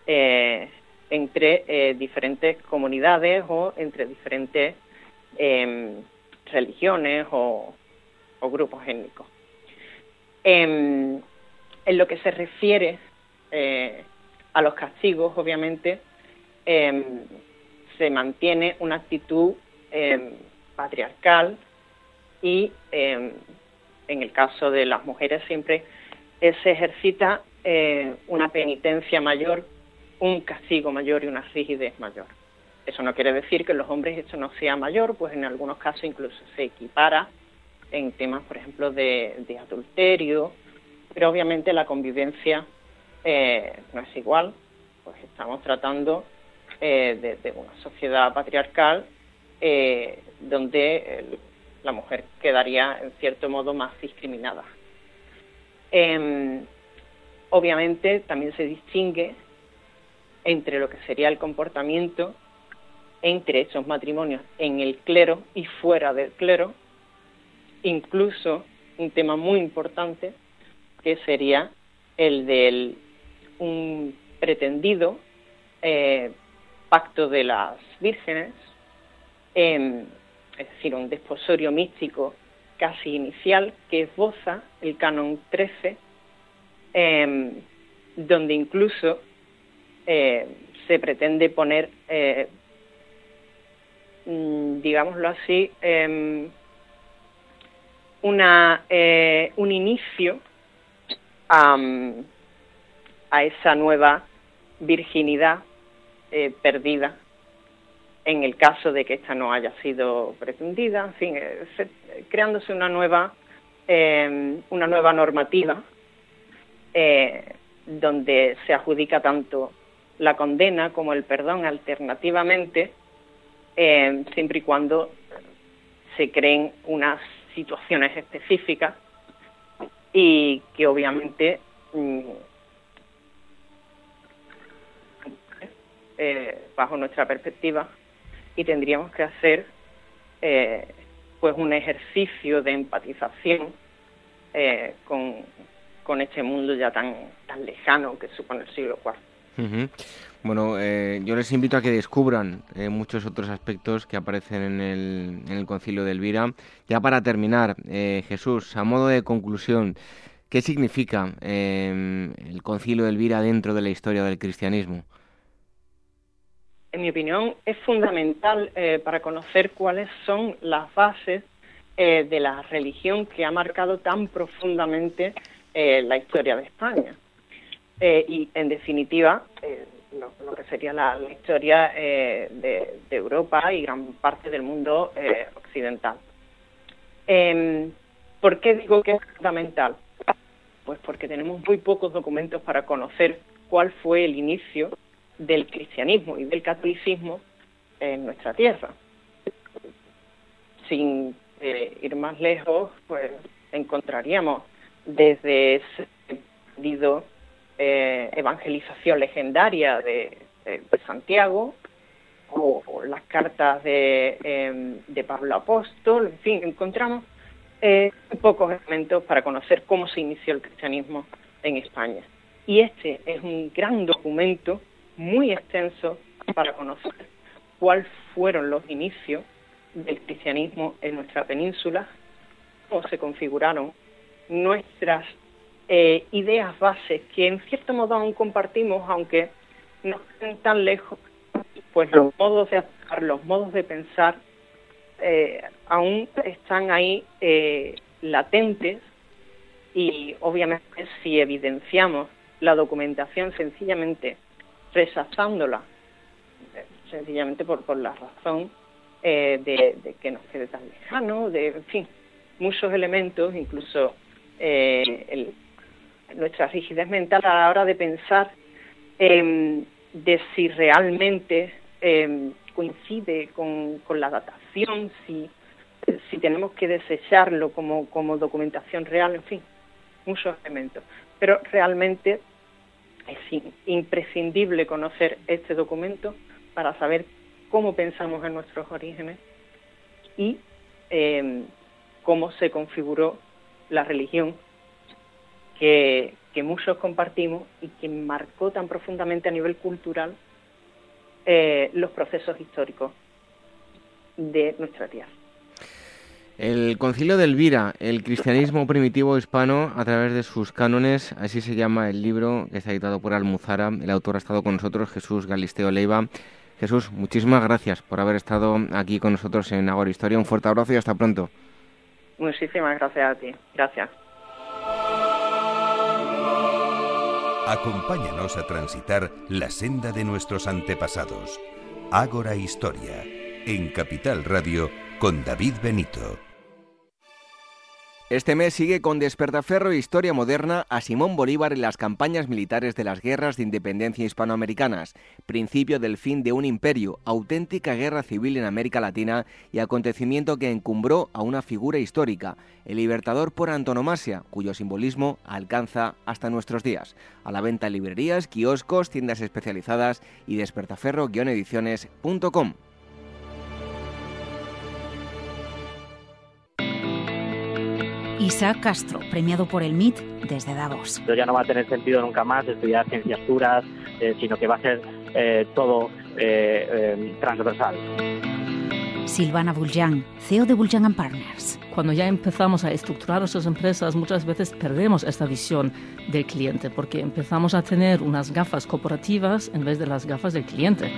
eh, entre diferentes comunidades o entre diferentes em, religiones o, grupos étnicos. En, lo que se refiere eh, a los castigos, obviamente, em, se mantiene una actitud em, patriarcal y em, en el caso de las mujeres siempre se ejercita eh, una penitencia mayor, un castigo mayor y una rigidez mayor. Eso no quiere decir que en los hombres esto no sea mayor, pues en algunos casos incluso se equipara en temas, por ejemplo, de, adulterio, pero obviamente la convivencia eh, no es igual, pues estamos tratando eh, de, una sociedad patriarcal eh, donde la mujer quedaría en cierto modo más discriminada. Em, obviamente también se distingue entre lo que sería el comportamiento entre esos matrimonios en el clero y fuera del clero, incluso un tema muy importante que sería el del un pretendido eh, pacto de las vírgenes, es decir, un desposorio místico casi inicial que esboza el canon 13, em, donde incluso eh, se pretende poner eh, Mm, digámoslo así, em, una, eh, un inicio a, esa nueva virginidad eh, perdida en el caso de que esta no haya sido pretendida, en fin, eh, creándose una nueva, eh, una nueva normativa donde se adjudica tanto la condena como el perdón alternativamente, siempre y cuando se creen unas situaciones específicas y que obviamente mm, eh, bajo nuestra perspectiva y tendríamos que hacer eh, pues un ejercicio de empatización eh, con, con, este mundo ya tan, tan lejano que supone el siglo IV. Bueno, yo les invito a que descubran muchos otros aspectos que aparecen en el, en el Concilio de Elvira. Ya para terminar, Jesús, a modo de conclusión, ¿qué significa el Concilio de Elvira dentro de la historia del cristianismo? En mi opinión, es fundamental eh, para conocer cuáles son las bases eh, de la religión que ha marcado tan profundamente eh, la historia de España. y, en definitiva, lo, que sería la, historia de, Europa y gran parte del mundo occidental. Em, ¿Por qué digo que es fundamental? Pues porque tenemos muy pocos documentos para conocer cuál fue el inicio del cristianismo y del catolicismo en nuestra tierra. Sin eh, ir más lejos, pues encontraríamos desde ese sentido eh, evangelización legendaria de, Santiago o, las cartas de, em, de, Pablo Apóstol, en fin, encontramos eh, pocos elementos para conocer cómo se inició el cristianismo en España. Y este es un gran documento muy extenso para conocer cuáles fueron los inicios del cristianismo en nuestra península, cómo se configuraron nuestras eh, ideas bases, que en cierto modo aún compartimos, aunque no estén tan lejos, pues los modos de los modos de pensar, eh, aún están ahí eh, latentes y obviamente si evidenciamos la documentación sencillamente rechazándola, sencillamente por, por la razón eh, de, que nos quede tan lejano, de, en fin, muchos elementos, incluso eh, nuestra rigidez mental a la hora de pensar em, de si realmente em, coincide con, con, la datación, si, si tenemos que desecharlo como, como documentación real, en fin, muchos elementos. Pero realmente es imprescindible conocer este documento para saber cómo pensamos en nuestros orígenes y em, cómo se configuró la religión que, muchos compartimos y que marcó tan profundamente a nivel cultural eh, los procesos históricos de nuestra tierra. El Concilio de Elvira, el cristianismo primitivo hispano a través de sus cánones, así se llama el libro que está editado por Almuzara. El autor ha estado con nosotros, Jesús Galisteo Leiva. Jesús, muchísimas gracias por haber estado aquí con nosotros en Agora Historia. Un fuerte abrazo y hasta pronto. Muchísimas gracias a ti. Gracias. Acompáñanos a transitar la senda de nuestros antepasados. Ágora Historia, en Capital Radio, con David Benito. Este mes sigue con Despertaferro e Historia Moderna a Simón Bolívar en las campañas militares de las guerras de independencia hispanoamericanas, principio del fin de un imperio, auténtica guerra civil en América Latina y acontecimiento que encumbró a una figura histórica, el libertador por antonomasia, cuyo simbolismo alcanza hasta nuestros días. A la venta en librerías, kioscos, tiendas especializadas y despertaferro-ediciones.com. Isaac Castro, premiado por el MIT desde Davos. Ya no va a tener sentido nunca más estudiar ciencias puras, eh, sino que va a ser eh, todo eh, transversal. Silvana Buljan, CEO de Buljan Partners. Cuando ya empezamos a estructurar nuestras empresas, muchas veces perdemos esta visión del cliente porque empezamos a tener unas gafas corporativas en vez de las gafas del cliente.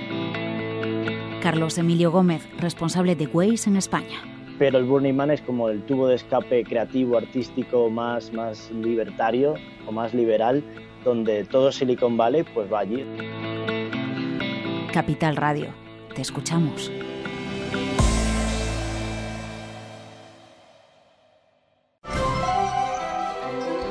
Carlos Emilio Gómez, responsable de Waze en España pero el Burning Man es como el tubo de escape creativo, artístico más, más libertario o más liberal, donde todo Silicon Valley pues va allí. Capital Radio. Te escuchamos.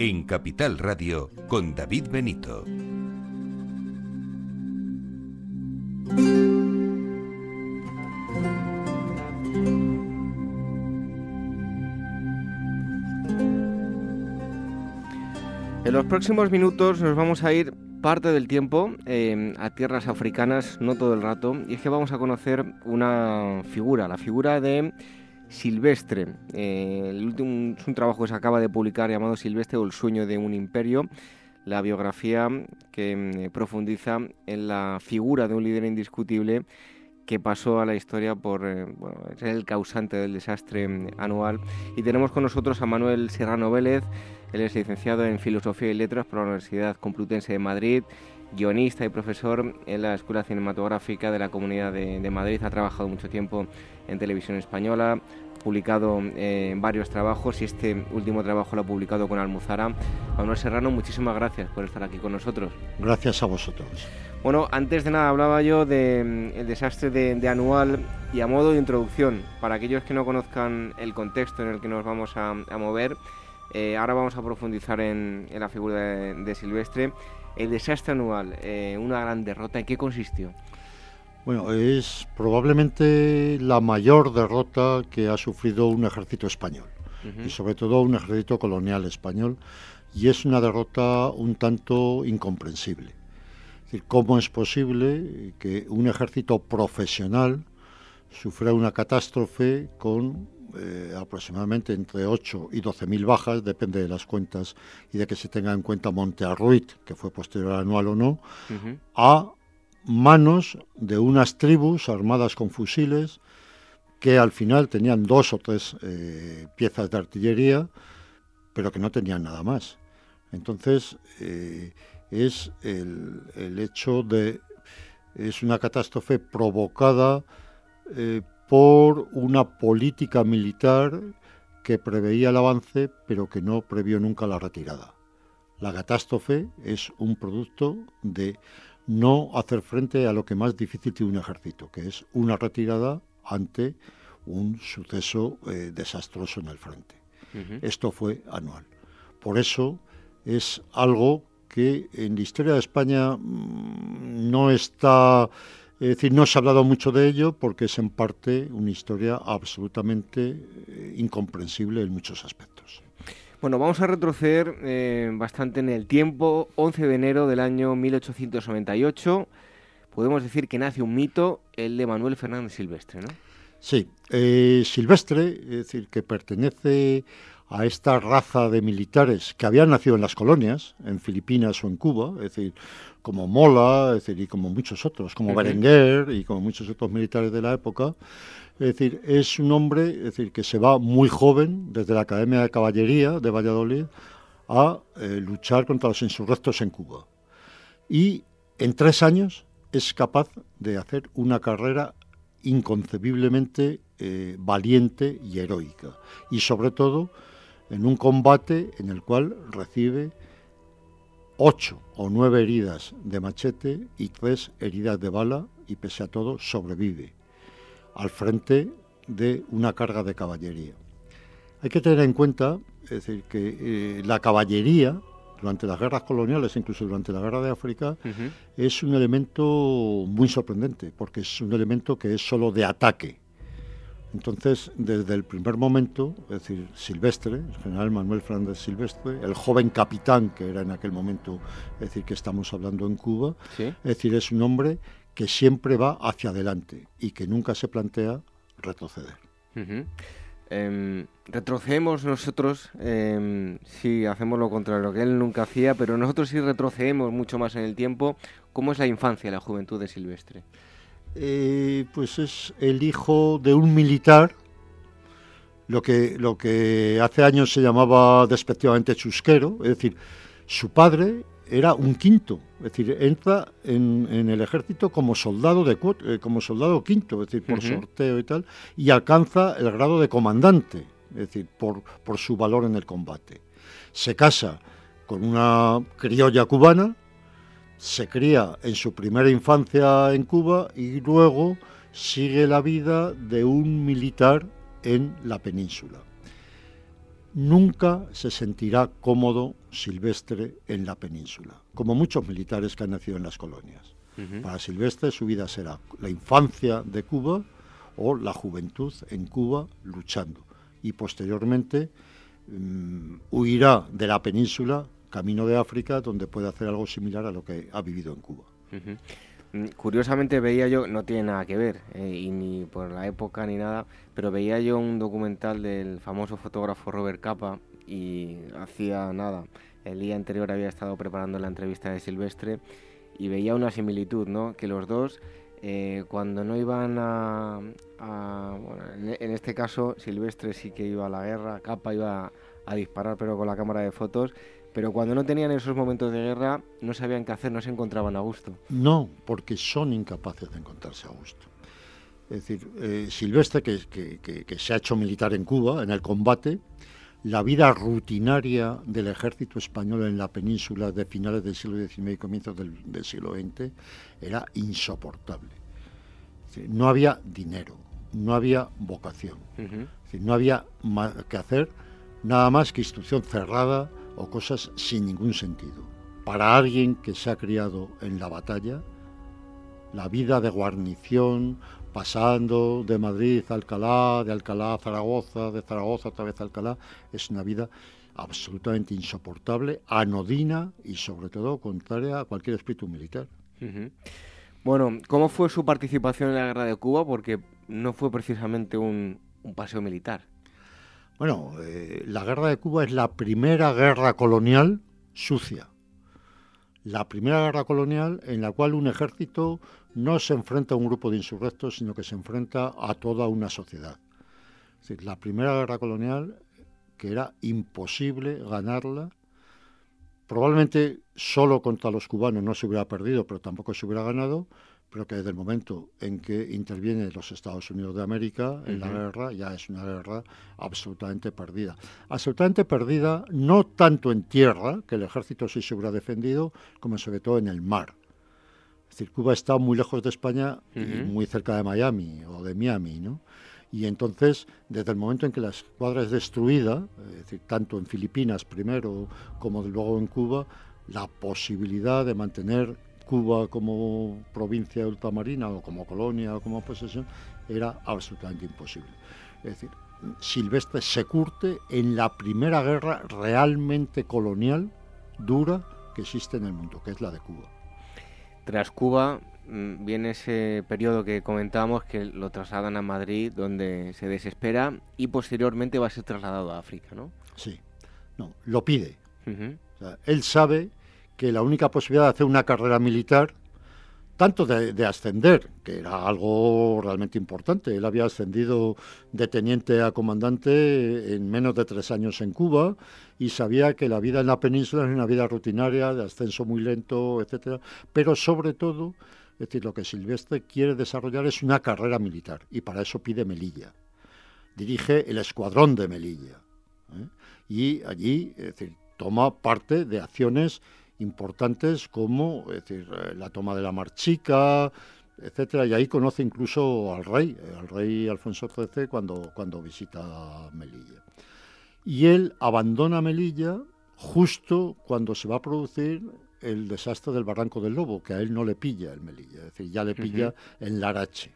en Capital Radio con David Benito. En los próximos minutos nos vamos a ir parte del tiempo eh, a tierras africanas, no todo el rato, y es que vamos a conocer una figura, la figura de Silvestre. Eh, último, es un trabajo que se acaba de publicar llamado Silvestre o el sueño de un imperio, la biografía que mm, profundiza en la figura de un líder indiscutible que pasó a la historia por eh, ser el causante del desastre mm, anual. Y tenemos con nosotros a Manuel Serrano Vélez, él es licenciado en Filosofía y Letras por la Universidad Complutense de Madrid, guionista y profesor en la Escuela Cinematográfica de la Comunidad de, Madrid. Ha trabajado mucho tiempo en televisión española, publicado eh, varios trabajos y este último trabajo lo ha publicado con Almuzara. Manuel Serrano, muchísimas gracias por estar aquí con nosotros. Gracias a vosotros. Bueno, antes de nada hablaba yo del de, mm, desastre de, Anual y a modo de introducción, para aquellos que no conozcan el contexto en el que nos vamos a, mover, eh, ahora vamos a profundizar en, la figura de Silvestre. El desastre anual, eh, una gran derrota, ¿en qué consistió? Bueno, es probablemente la mayor derrota que ha sufrido un ejército español, y sobre todo un ejército colonial español, y es una derrota un tanto incomprensible. Es decir, ¿cómo es posible que un ejército profesional sufra una catástrofe con eh, aproximadamente entre 8 y 12 mil bajas, depende de las cuentas y de que se tenga en cuenta Monte Arruit, que fue posterior anual o no, a manos de unas tribus armadas con fusiles que al final tenían dos o tres eh, piezas de artillería, pero que no tenían nada más. Entonces, eh, es el, el, hecho de... es una catástrofe provocada por una política militar que preveía el avance pero que no previó nunca la retirada. La catástrofe es un producto de no hacer frente a lo que más difícil tiene un ejército, que es una retirada ante un suceso eh, desastroso en el frente. Esto fue anual. Por eso es algo que en la historia de España mm, no está es decir, no se ha hablado mucho de ello porque es en parte una historia absolutamente eh, incomprensible en muchos aspectos. Bueno, vamos a retroceder eh, bastante en el tiempo. 11 de enero del año 1898. Podemos decir que nace un mito, el de Manuel Fernández Silvestre, ¿no? Sí, eh, Silvestre, es decir, que pertenece a esta raza de militares que habían nacido en las colonias, en Filipinas o en Cuba, es decir, como Mola, es decir, y como muchos otros, como Berenguer y como muchos otros militares de la época. Es decir, es un hombre es decir, que se va muy joven desde la Academia de Caballería de Valladolid a eh, luchar contra los insurrectos en Cuba. Y en tres años es capaz de hacer una carrera inconcebiblemente eh, valiente y heroica. Y sobre todo en un combate en el cual recibe ocho o nueve heridas de machete y tres heridas de bala y pese a todo sobrevive al frente de una carga de caballería. Hay que tener en cuenta, es decir, que eh, la caballería durante las guerras coloniales, incluso durante la guerra de África, es un elemento muy sorprendente, porque es un elemento que es solo de ataque, entonces, desde el primer momento, es decir, Silvestre, el general Manuel Fernández Silvestre, el joven capitán que era en aquel momento, es decir, que estamos hablando en Cuba, es decir, es un hombre que siempre va hacia adelante y que nunca se plantea retroceder. Em, retrocedemos nosotros eh, si hacemos lo contrario, que él nunca hacía, pero nosotros sí retrocedemos mucho más en el tiempo. ¿Cómo es la infancia, la juventud de Silvestre? Eh, pues es el hijo de un militar, lo que, lo que hace años se llamaba despectivamente chusquero, es decir, su padre era un quinto, es decir, entra en, el ejército como soldado de eh, como soldado quinto, es decir, por sorteo y tal, y alcanza el grado de comandante, es decir, por, por su valor en el combate. Se casa con una criolla cubana, se cría en su primera infancia en Cuba y luego sigue la vida de un militar en la península. Nunca se sentirá cómodo Silvestre en la península, como muchos militares que han nacido en las colonias. Para Silvestre su vida será la infancia de Cuba o la juventud en Cuba luchando y posteriormente mm, huirá de la península camino de África donde puede hacer algo similar a lo que ha vivido en Cuba. Mm, curiosamente veía yo, no tiene nada que ver, eh, y ni por la época ni nada, pero veía yo un documental del famoso fotógrafo Robert Capa y hacía nada, el día anterior había estado preparando la entrevista de Silvestre y veía una similitud, ¿no? Que los dos, eh, cuando no iban a... bueno, en, este caso, Silvestre sí que iba a la guerra, Capa iba a disparar pero con la cámara de fotos pero cuando no tenían esos momentos de guerra no sabían qué hacer, no se encontraban a gusto. No, porque son incapaces de encontrarse a gusto. Es decir, eh, Silvestre, que, se ha hecho militar en Cuba, en el combate, la vida rutinaria del ejército español en la península de finales del siglo XIX y comienzos del, siglo XX era insoportable. no había dinero, no había vocación, no había que hacer nada más que instrucción cerrada, o cosas sin ningún sentido. Para alguien que se ha criado en la batalla, la vida de guarnición, pasando de Madrid a Alcalá, de Alcalá a Zaragoza, de Zaragoza otra vez a Alcalá, es una vida absolutamente insoportable, anodina y sobre todo contraria a cualquier espíritu militar. Bueno, ¿cómo fue su participación en la guerra de Cuba? Porque no fue precisamente un paseo militar. Bueno, eh, la guerra de Cuba es la primera guerra colonial sucia. La primera guerra colonial en la cual un ejército no se enfrenta a un grupo de insurrectos, sino que se enfrenta a toda una sociedad. Es decir, la primera guerra colonial que era imposible ganarla. Probablemente solo contra los cubanos no se hubiera perdido, pero tampoco se hubiera ganado pero que desde el momento en que intervienen los Estados Unidos de América en la guerra, ya es una guerra absolutamente perdida. Absolutamente perdida no tanto en tierra, que el ejército sí se hubiera defendido, como sobre todo en el mar. Es decir, Cuba está muy lejos de España y muy cerca de Miami o de Miami, ¿no? Y entonces, desde el momento en que la escuadra es destruida, es decir, tanto en Filipinas primero como luego en Cuba, la posibilidad de mantener Cuba como provincia ultramarina o como colonia o como posesión era absolutamente imposible. Es decir, Silvestre se curte en la primera guerra realmente colonial dura que existe en el mundo, que es la de Cuba. Tras Cuba mm, viene ese periodo que comentábamos que lo trasladan a Madrid, donde se desespera y posteriormente va a ser trasladado a África, ¿no? Sí, no, lo pide. él sabe que la única posibilidad de hacer una carrera militar, tanto de, ascender, que era algo realmente importante, él había ascendido de teniente a comandante en menos de tres años en Cuba y sabía que la vida en la península es una vida rutinaria, de ascenso muy lento, etcétera, pero sobre todo, es decir, lo que Silvestre quiere desarrollar es una carrera militar y para eso pide Melilla. Dirige el escuadrón de Melilla. ¿eh? Y allí, es decir, toma parte de acciones importantes como decir, eh, la toma de la Marchica, etcétera, y ahí conoce incluso al rey, al rey Alfonso XIII cuando, cuando visita Melilla. Y él abandona Melilla justo cuando se va a producir el desastre del Barranco del Lobo, que a él no le pilla el Melilla, es decir, ya le pilla en Larache.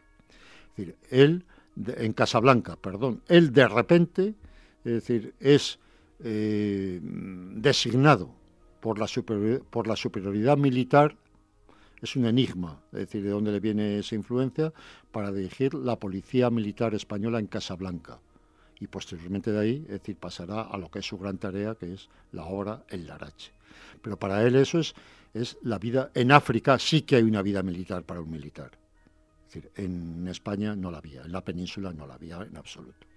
Es decir, él, en Casablanca, perdón, él de repente, es decir, es eh, designado por la, por la superioridad militar es un enigma, es decir, de dónde le viene esa influencia para dirigir la policía militar española en Casablanca. Y posteriormente de ahí, es decir, pasará a lo que es su gran tarea, que es la obra El Larache. Pero para él eso es, es la vida. En África sí que hay una vida militar para un militar. Es decir, en España no la había, en la península no la había en absoluto.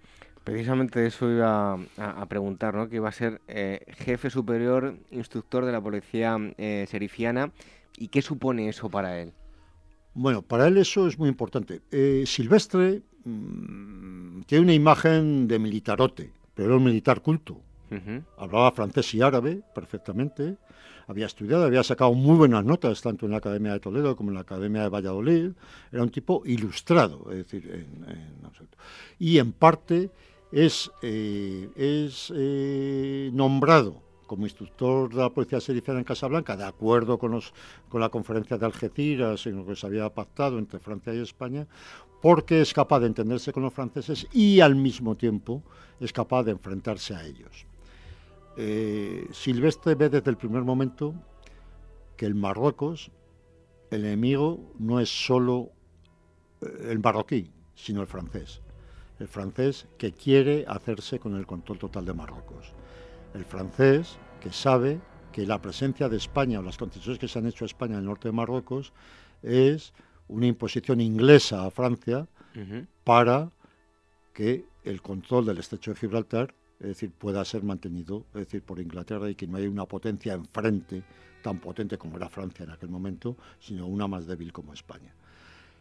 Precisamente eso iba a, preguntar, ¿no? Que iba a ser eh, jefe superior, instructor de la policía eh, serifiana. ¿Y qué supone eso para él? Bueno, para él eso es muy importante. Eh, Silvestre mm, tiene una imagen de militarote, pero era un militar culto. Hablaba francés y árabe perfectamente. Había estudiado, había sacado muy buenas notas, tanto en la Academia de Toledo como en la Academia de Valladolid. Era un tipo ilustrado, es decir, en, absoluto. Y en parte es, eh, es eh, nombrado como instructor de la Policía Serifiana en Casablanca, de acuerdo con, los, con la conferencia de Algeciras, en lo que se había pactado entre Francia y España, porque es capaz de entenderse con los franceses y al mismo tiempo es capaz de enfrentarse a ellos. Eh, Silvestre ve desde el primer momento que el Marruecos, el enemigo, no es solo el marroquí, sino el francés. El francés que quiere hacerse con el control total de Marruecos el francés, que sabe que la presencia de España o las concesiones que se han hecho a España en el norte de Marruecos es una imposición inglesa a Francia para que el control del estrecho de Gibraltar, es decir, pueda ser mantenido, es decir, por Inglaterra y que no haya una potencia enfrente tan potente como era Francia en aquel momento, sino una más débil como España.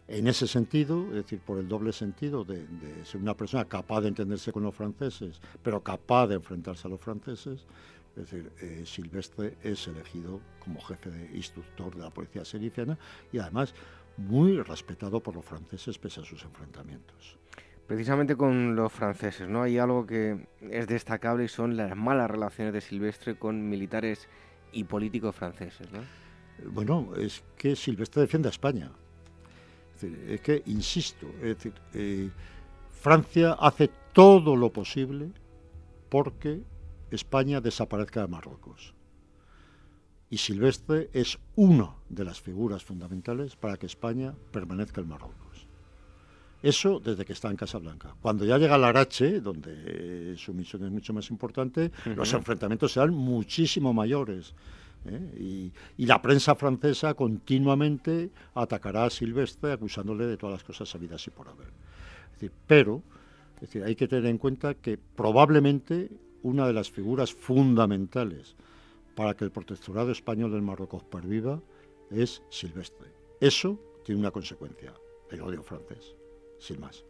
En ese sentido, es decir, por el doble sentido de, ser una persona capaz de entenderse con los franceses, pero capaz de enfrentarse a los franceses, es decir, eh, Silvestre es elegido como jefe de instructor de la policía serifiana y además muy respetado por los franceses pese a sus enfrentamientos. Precisamente con los franceses, ¿no? Hay algo que es destacable y son las malas relaciones de Silvestre con militares y políticos franceses, ¿no? Bueno, es que Silvestre defiende a España es que, insisto, es decir, eh, Francia hace todo lo posible porque España desaparezca de Marruecos. Y Silvestre es una de las figuras fundamentales para que España permanezca en Marruecos. Eso desde que está en Casablanca. Cuando ya llega la Arache, donde su misión es mucho más importante, los enfrentamientos serán muchísimo mayores. ¿Eh? Y, la prensa francesa continuamente atacará a Silvestre acusándole de todas las cosas sabidas y por haber. pero hay que tener en cuenta que probablemente una de las figuras fundamentales para que el protectorado español del Marruecos perviva es Silvestre. Eso tiene una consecuencia, el odio francés, sin más.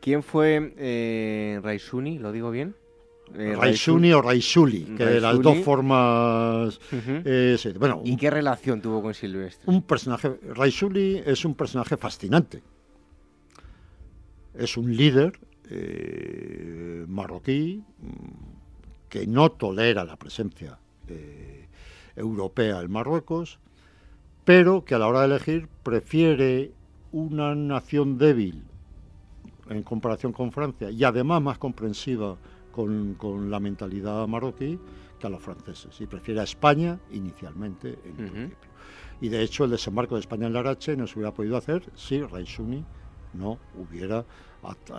¿Quién fue eh? ¿Lo digo bien? Eh, Raisuni o Raisuli, que de las dos formas. Eh, bueno, ¿Y qué relación tuvo con Silvestre? Un personaje. Raisuli es un personaje fascinante. Es un líder eh, marroquí que no tolera la presencia europea en Marruecos, pero que a la hora de elegir prefiere una nación débil en comparación con Francia y además más comprensiva con, la mentalidad marroquí que a los franceses y prefiere a España inicialmente en principio. Y de hecho el desembarco de España en Larache no se hubiera podido hacer si Raisuni no hubiera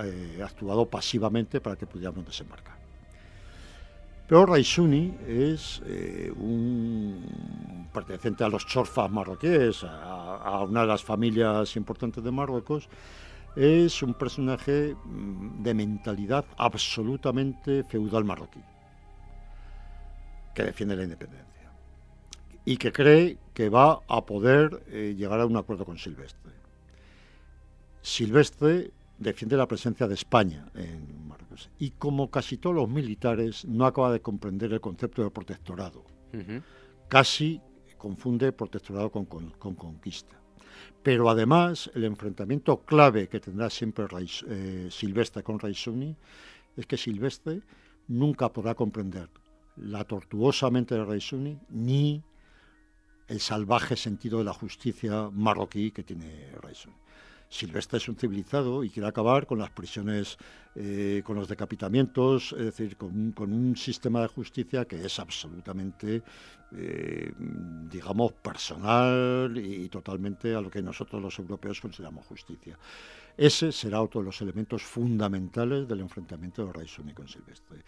eh, actuado pasivamente para que pudiéramos desembarcar. Pero Raisuni es eh, un perteneciente a los chorfas marroquíes, a, una de las familias importantes de Marruecos, es un personaje mm, de mentalidad absolutamente feudal marroquí, que defiende la independencia y que cree que va a poder eh, llegar a un acuerdo con Silvestre. Silvestre defiende la presencia de España en Marruecos y como casi todos los militares no acaba de comprender el concepto de protectorado. Casi confunde protectorado con conquista. Pero además, el enfrentamiento clave que tendrá siempre eh, Silvestre con Raisuni es que Silvestre nunca podrá comprender la tortuosa mente de Raisuni ni el salvaje sentido de la justicia marroquí que tiene Raisuni. Silvestre es un civilizado y quiere acabar con las prisiones, eh, con los decapitamientos, es decir, con un, sistema de justicia que es absolutamente, eh, digamos, personal y, totalmente a lo que nosotros los europeos consideramos justicia. Ese será otro de los elementos fundamentales del enfrentamiento de Raisuni con Silvestre.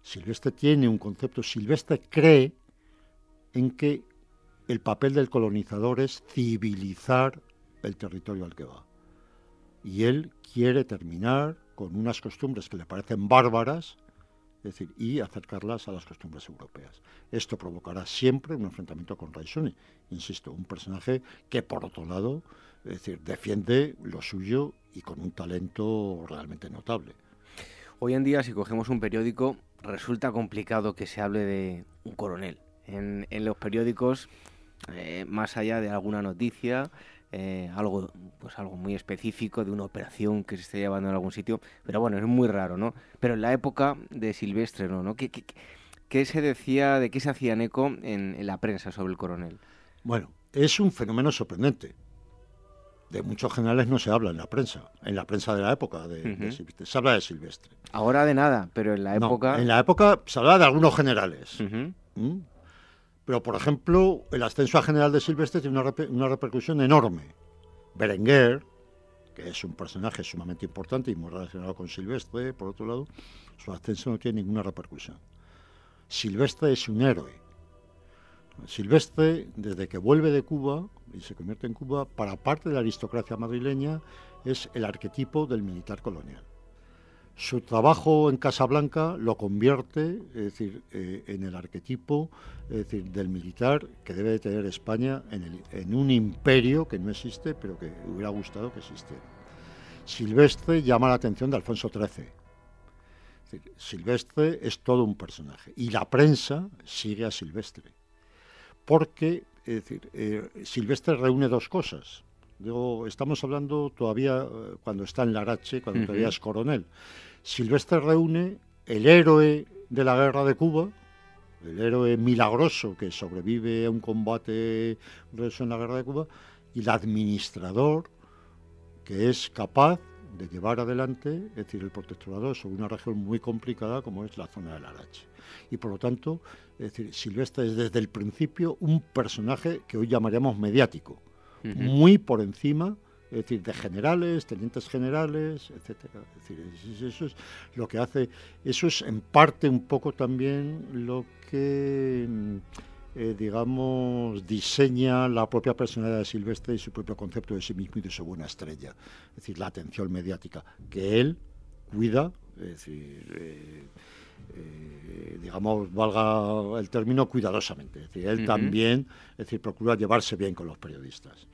Silvestre tiene un concepto, Silvestre cree en que el papel del colonizador es civilizar el territorio al que va. Y él quiere terminar con unas costumbres que le parecen bárbaras, es decir, y acercarlas a las costumbres europeas. Esto provocará siempre un enfrentamiento con Raisuni, insisto, un personaje que por otro lado, es decir, defiende lo suyo y con un talento realmente notable. Hoy en día, si cogemos un periódico, resulta complicado que se hable de un coronel. En, los periódicos, eh, más allá de alguna noticia, eh, algo, pues algo muy específico de una operación que se esté llevando en algún sitio, pero bueno, es muy raro, ¿no? Pero en la época de Silvestre, ¿no? ¿no? ¿Qué, qué, se decía, de qué se hacían eco en, la prensa sobre el coronel? Bueno, es un fenómeno sorprendente. De muchos generales no se habla en la prensa, en la prensa de la época de, Silvestre. Se habla de Silvestre. Ahora de nada, pero en la época... en la época se habla de algunos generales. Pero, por ejemplo, el ascenso a general de Silvestre tiene una, repercusión enorme. Berenguer, que es un personaje sumamente importante y muy relacionado con Silvestre, por otro lado, su ascenso no tiene ninguna repercusión. Silvestre es un héroe. Silvestre, desde que vuelve de Cuba y se convierte en Cuba, para parte de la aristocracia madrileña, es el arquetipo del militar colonial. Su trabajo en Casablanca lo convierte, es decir, eh, en el arquetipo decir, del militar que debe de tener España en, un imperio que no existe, pero que hubiera gustado que existiera. Silvestre llama la atención de Alfonso XIII. Silvestre es todo un personaje y la prensa sigue a Silvestre, porque decir, eh, Silvestre reúne dos cosas. Estamos hablando todavía eh, cuando está en Larache, cuando todavía es coronel. Silvestre reúne el héroe de la guerra de Cuba, el héroe milagroso que sobrevive a un combate en la guerra de Cuba, y el administrador que es capaz de llevar adelante, es decir, el protectorado sobre una región muy complicada como es la zona del Arache. Y por lo tanto, es decir, Silvestre es desde el principio un personaje que hoy llamaríamos mediático, muy por encima es decir, de generales, tenientes generales, etcétera. Es decir, eso es lo que hace, eso es en parte un poco también lo que, mm, eh, digamos, diseña la propia personalidad de Silvestre y su propio concepto de sí mismo y de su buena estrella. Es decir, la atención mediática, que él cuida, es decir, eh, eh, digamos, valga el término, cuidadosamente. Es decir, él también, es decir, procura llevarse bien con los periodistas.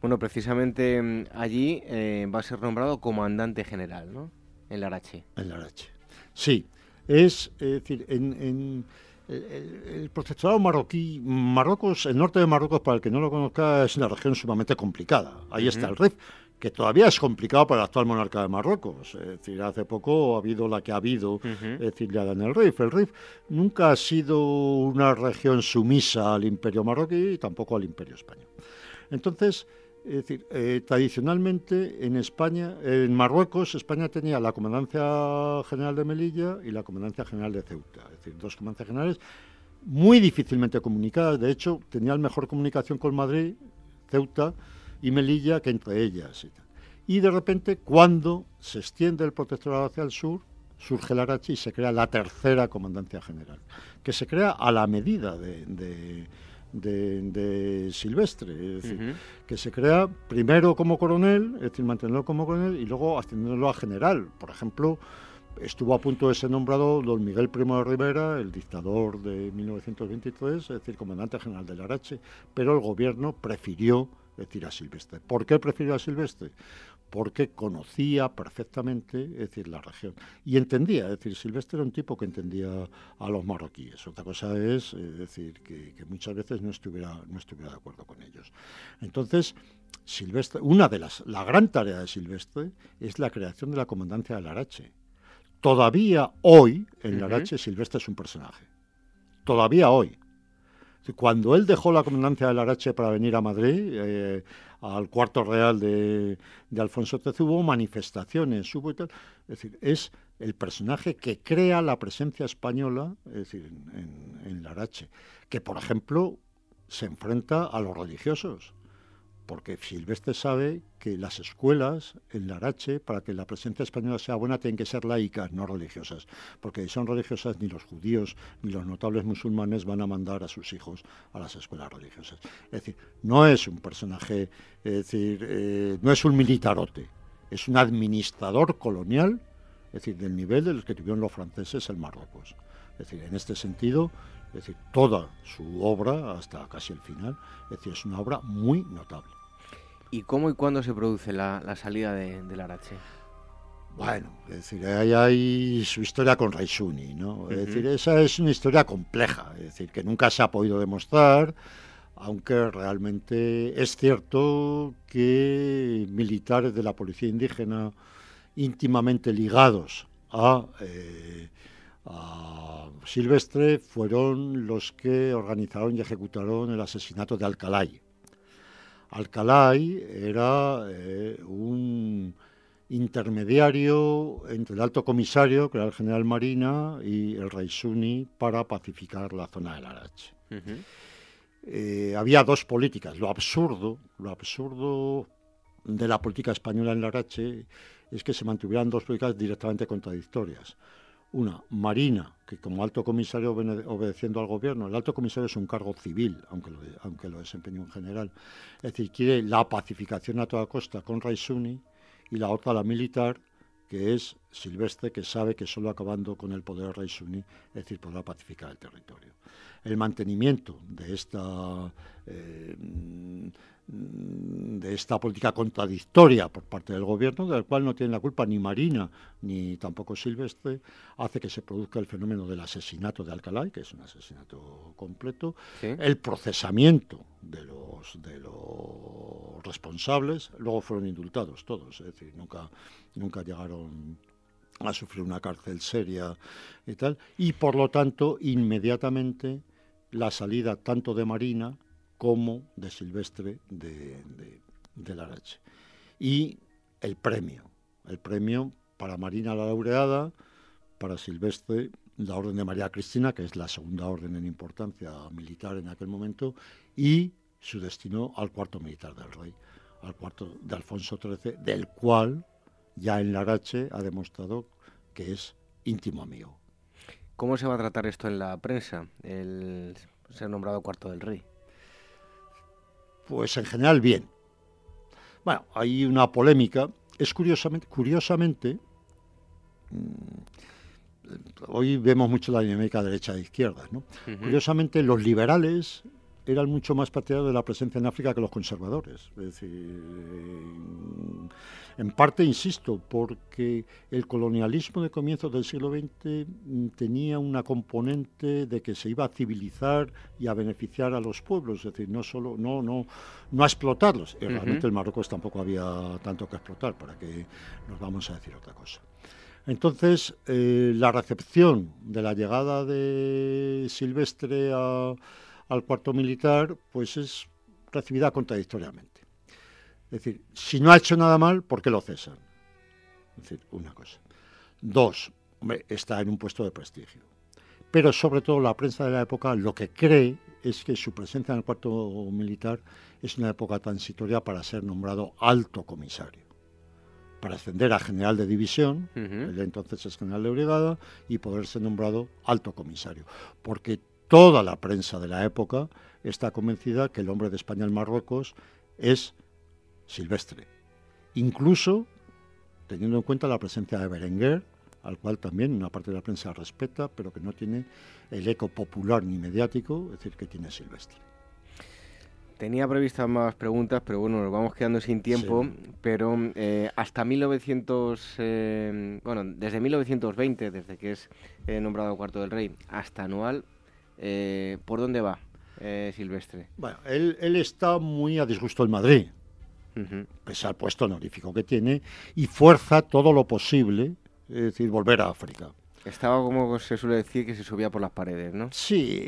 Bueno, precisamente mm, allí eh, va a ser nombrado comandante general, ¿no? En Larache. En Larache. Sí, es, decir, en, el, protectorado marroquí, Marruecos, el norte de Marruecos, para el que no lo conozca, es una región sumamente complicada. Ahí está el Rif, que todavía es complicado para el actual monarca de Marruecos. Es decir, hace poco ha habido la que ha habido, es decir, ya en el Rif. El Rif nunca ha sido una región sumisa al imperio marroquí y tampoco al imperio español. Entonces, es decir, eh, tradicionalmente en España, en Marruecos, España tenía la Comandancia General de Melilla y la Comandancia General de Ceuta, es decir, dos comandancias generales muy difícilmente comunicadas. De hecho, tenían mejor comunicación con Madrid, Ceuta y Melilla que entre ellas. Y, de repente, cuando se extiende el protectorado hacia el sur, surge el Arachi y se crea la tercera comandancia general, que se crea a la medida de de, Silvestre, es decir, que se crea primero como coronel, es decir, mantenerlo como coronel y luego ascenderlo a general. Por ejemplo, estuvo a punto de ser nombrado don Miguel Primo de Rivera, el dictador de 1923, es decir, comandante general del Arache, pero el gobierno prefirió decir a Silvestre. ¿Por qué prefirió a Silvestre? porque conocía perfectamente, es decir, la región. Y entendía, es decir, Silvestre era un tipo que entendía a los marroquíes. Otra cosa es, decir, que, muchas veces no estuviera, no estuviera de acuerdo con ellos. Entonces, Silvestre, una de las, la gran tarea de Silvestre es la creación de la comandancia del Arache. Todavía hoy, en el Arache, Silvestre es un personaje. Todavía hoy. Cuando él dejó la comandancia del Arache para venir a Madrid, eh, al cuarto real de, Alfonso XIII, hubo manifestaciones, hubo y tal. Es decir, es el personaje que crea la presencia española, es decir, en, en Larache, que por ejemplo se enfrenta a los religiosos. Porque Silvestre sabe que las escuelas en Larache, para que la presencia española sea buena, tienen que ser laicas, no religiosas, porque si son religiosas ni los judíos ni los notables musulmanes van a mandar a sus hijos a las escuelas religiosas. Es decir, no es un personaje, es decir, eh, no es un militarote, es un administrador colonial, es decir, del nivel del que tuvieron los franceses en Marruecos. Es decir, en este sentido, es decir, toda su obra, hasta casi el final, es decir, es una obra muy notable. ¿Y cómo y cuándo se produce la, salida de, la Arache? Bueno, es decir, ahí hay su historia con Raisuni, ¿no? Es decir, esa es una historia compleja, es decir, que nunca se ha podido demostrar, aunque realmente es cierto que militares de la policía indígena íntimamente ligados a eh, a Silvestre fueron los que organizaron y ejecutaron el asesinato de Alcalay. Alcalay era eh, un intermediario entre el alto comisario, que era el general Marina, y el rey Suni para pacificar la zona del Arache. Eh, había dos políticas. Lo absurdo, lo absurdo de la política española en el Arache es que se mantuvieran dos políticas directamente contradictorias. Una, Marina, que como alto comisario obedeciendo al gobierno, el alto comisario es un cargo civil, aunque lo, aunque lo desempeñe un general. Es decir, quiere la pacificación a toda costa con Raisuni y la otra, la militar, que es Silvestre, que sabe que solo acabando con el poder de Raisuni, es decir, podrá pacificar el territorio. El mantenimiento de esta eh, de esta política contradictoria por parte del gobierno, del cual no tiene la culpa ni Marina ni tampoco Silvestre, hace que se produzca el fenómeno del asesinato de Alcalá, que es un asesinato completo, el procesamiento de los, de los responsables, luego fueron indultados todos, es decir, nunca, nunca llegaron a sufrir una cárcel seria y tal, y por lo tanto inmediatamente la salida tanto de Marina como de Silvestre de, de, Larache. Y el premio, el premio para Marina la laureada, para Silvestre la Orden de María Cristina, que es la segunda orden en importancia militar en aquel momento, y su destino al cuarto militar del rey, al cuarto de Alfonso XIII, del cual ya en Larache ha demostrado que es íntimo amigo. ¿Cómo se va a tratar esto en la prensa, el ser nombrado cuarto del rey? Pues en general bien. Bueno, hay una polémica. Es curiosamente, curiosamente, mm, hoy vemos mucho la dinámica derecha e izquierda, ¿no? Curiosamente, los liberales eran mucho más partidarios de la presencia en África que los conservadores. Es decir, en parte, insisto, porque el colonialismo de comienzos del siglo XX mm, tenía una componente de que se iba a civilizar y a beneficiar a los pueblos, es decir, no solo, no, no, no a explotarlos. Y realmente en Marruecos tampoco había tanto que explotar, para que nos vamos a decir otra cosa. Entonces, eh, la recepción de la llegada de Silvestre a al cuarto militar, pues es recibida contradictoriamente. Es decir, si no ha hecho nada mal, ¿por qué lo cesan? Es decir, una cosa. Dos, hombre, está en un puesto de prestigio. Pero sobre todo la prensa de la época lo que cree es que su presencia en el cuarto militar es una época transitoria para ser nombrado alto comisario, para ascender a general de división, él entonces es general de brigada, y poder ser nombrado alto comisario. Porque toda la prensa de la época está convencida que el hombre de España en Marruecos es Silvestre. Incluso teniendo en cuenta la presencia de Berenguer, al cual también una parte de la prensa respeta, pero que no tiene el eco popular ni mediático, es decir, que tiene Silvestre. Tenía previstas más preguntas, pero bueno, nos vamos quedando sin tiempo. Pero eh, hasta 1900, eh, bueno, desde 1920, desde que es eh, nombrado cuarto del rey, hasta anual, eh, ¿Por dónde va eh, Silvestre? Bueno, él, está muy a disgusto en Madrid, pese al puesto honorífico que tiene, y fuerza todo lo posible, es decir, volver a África. Estaba como se suele decir que se subía por las paredes, ¿no? Sí,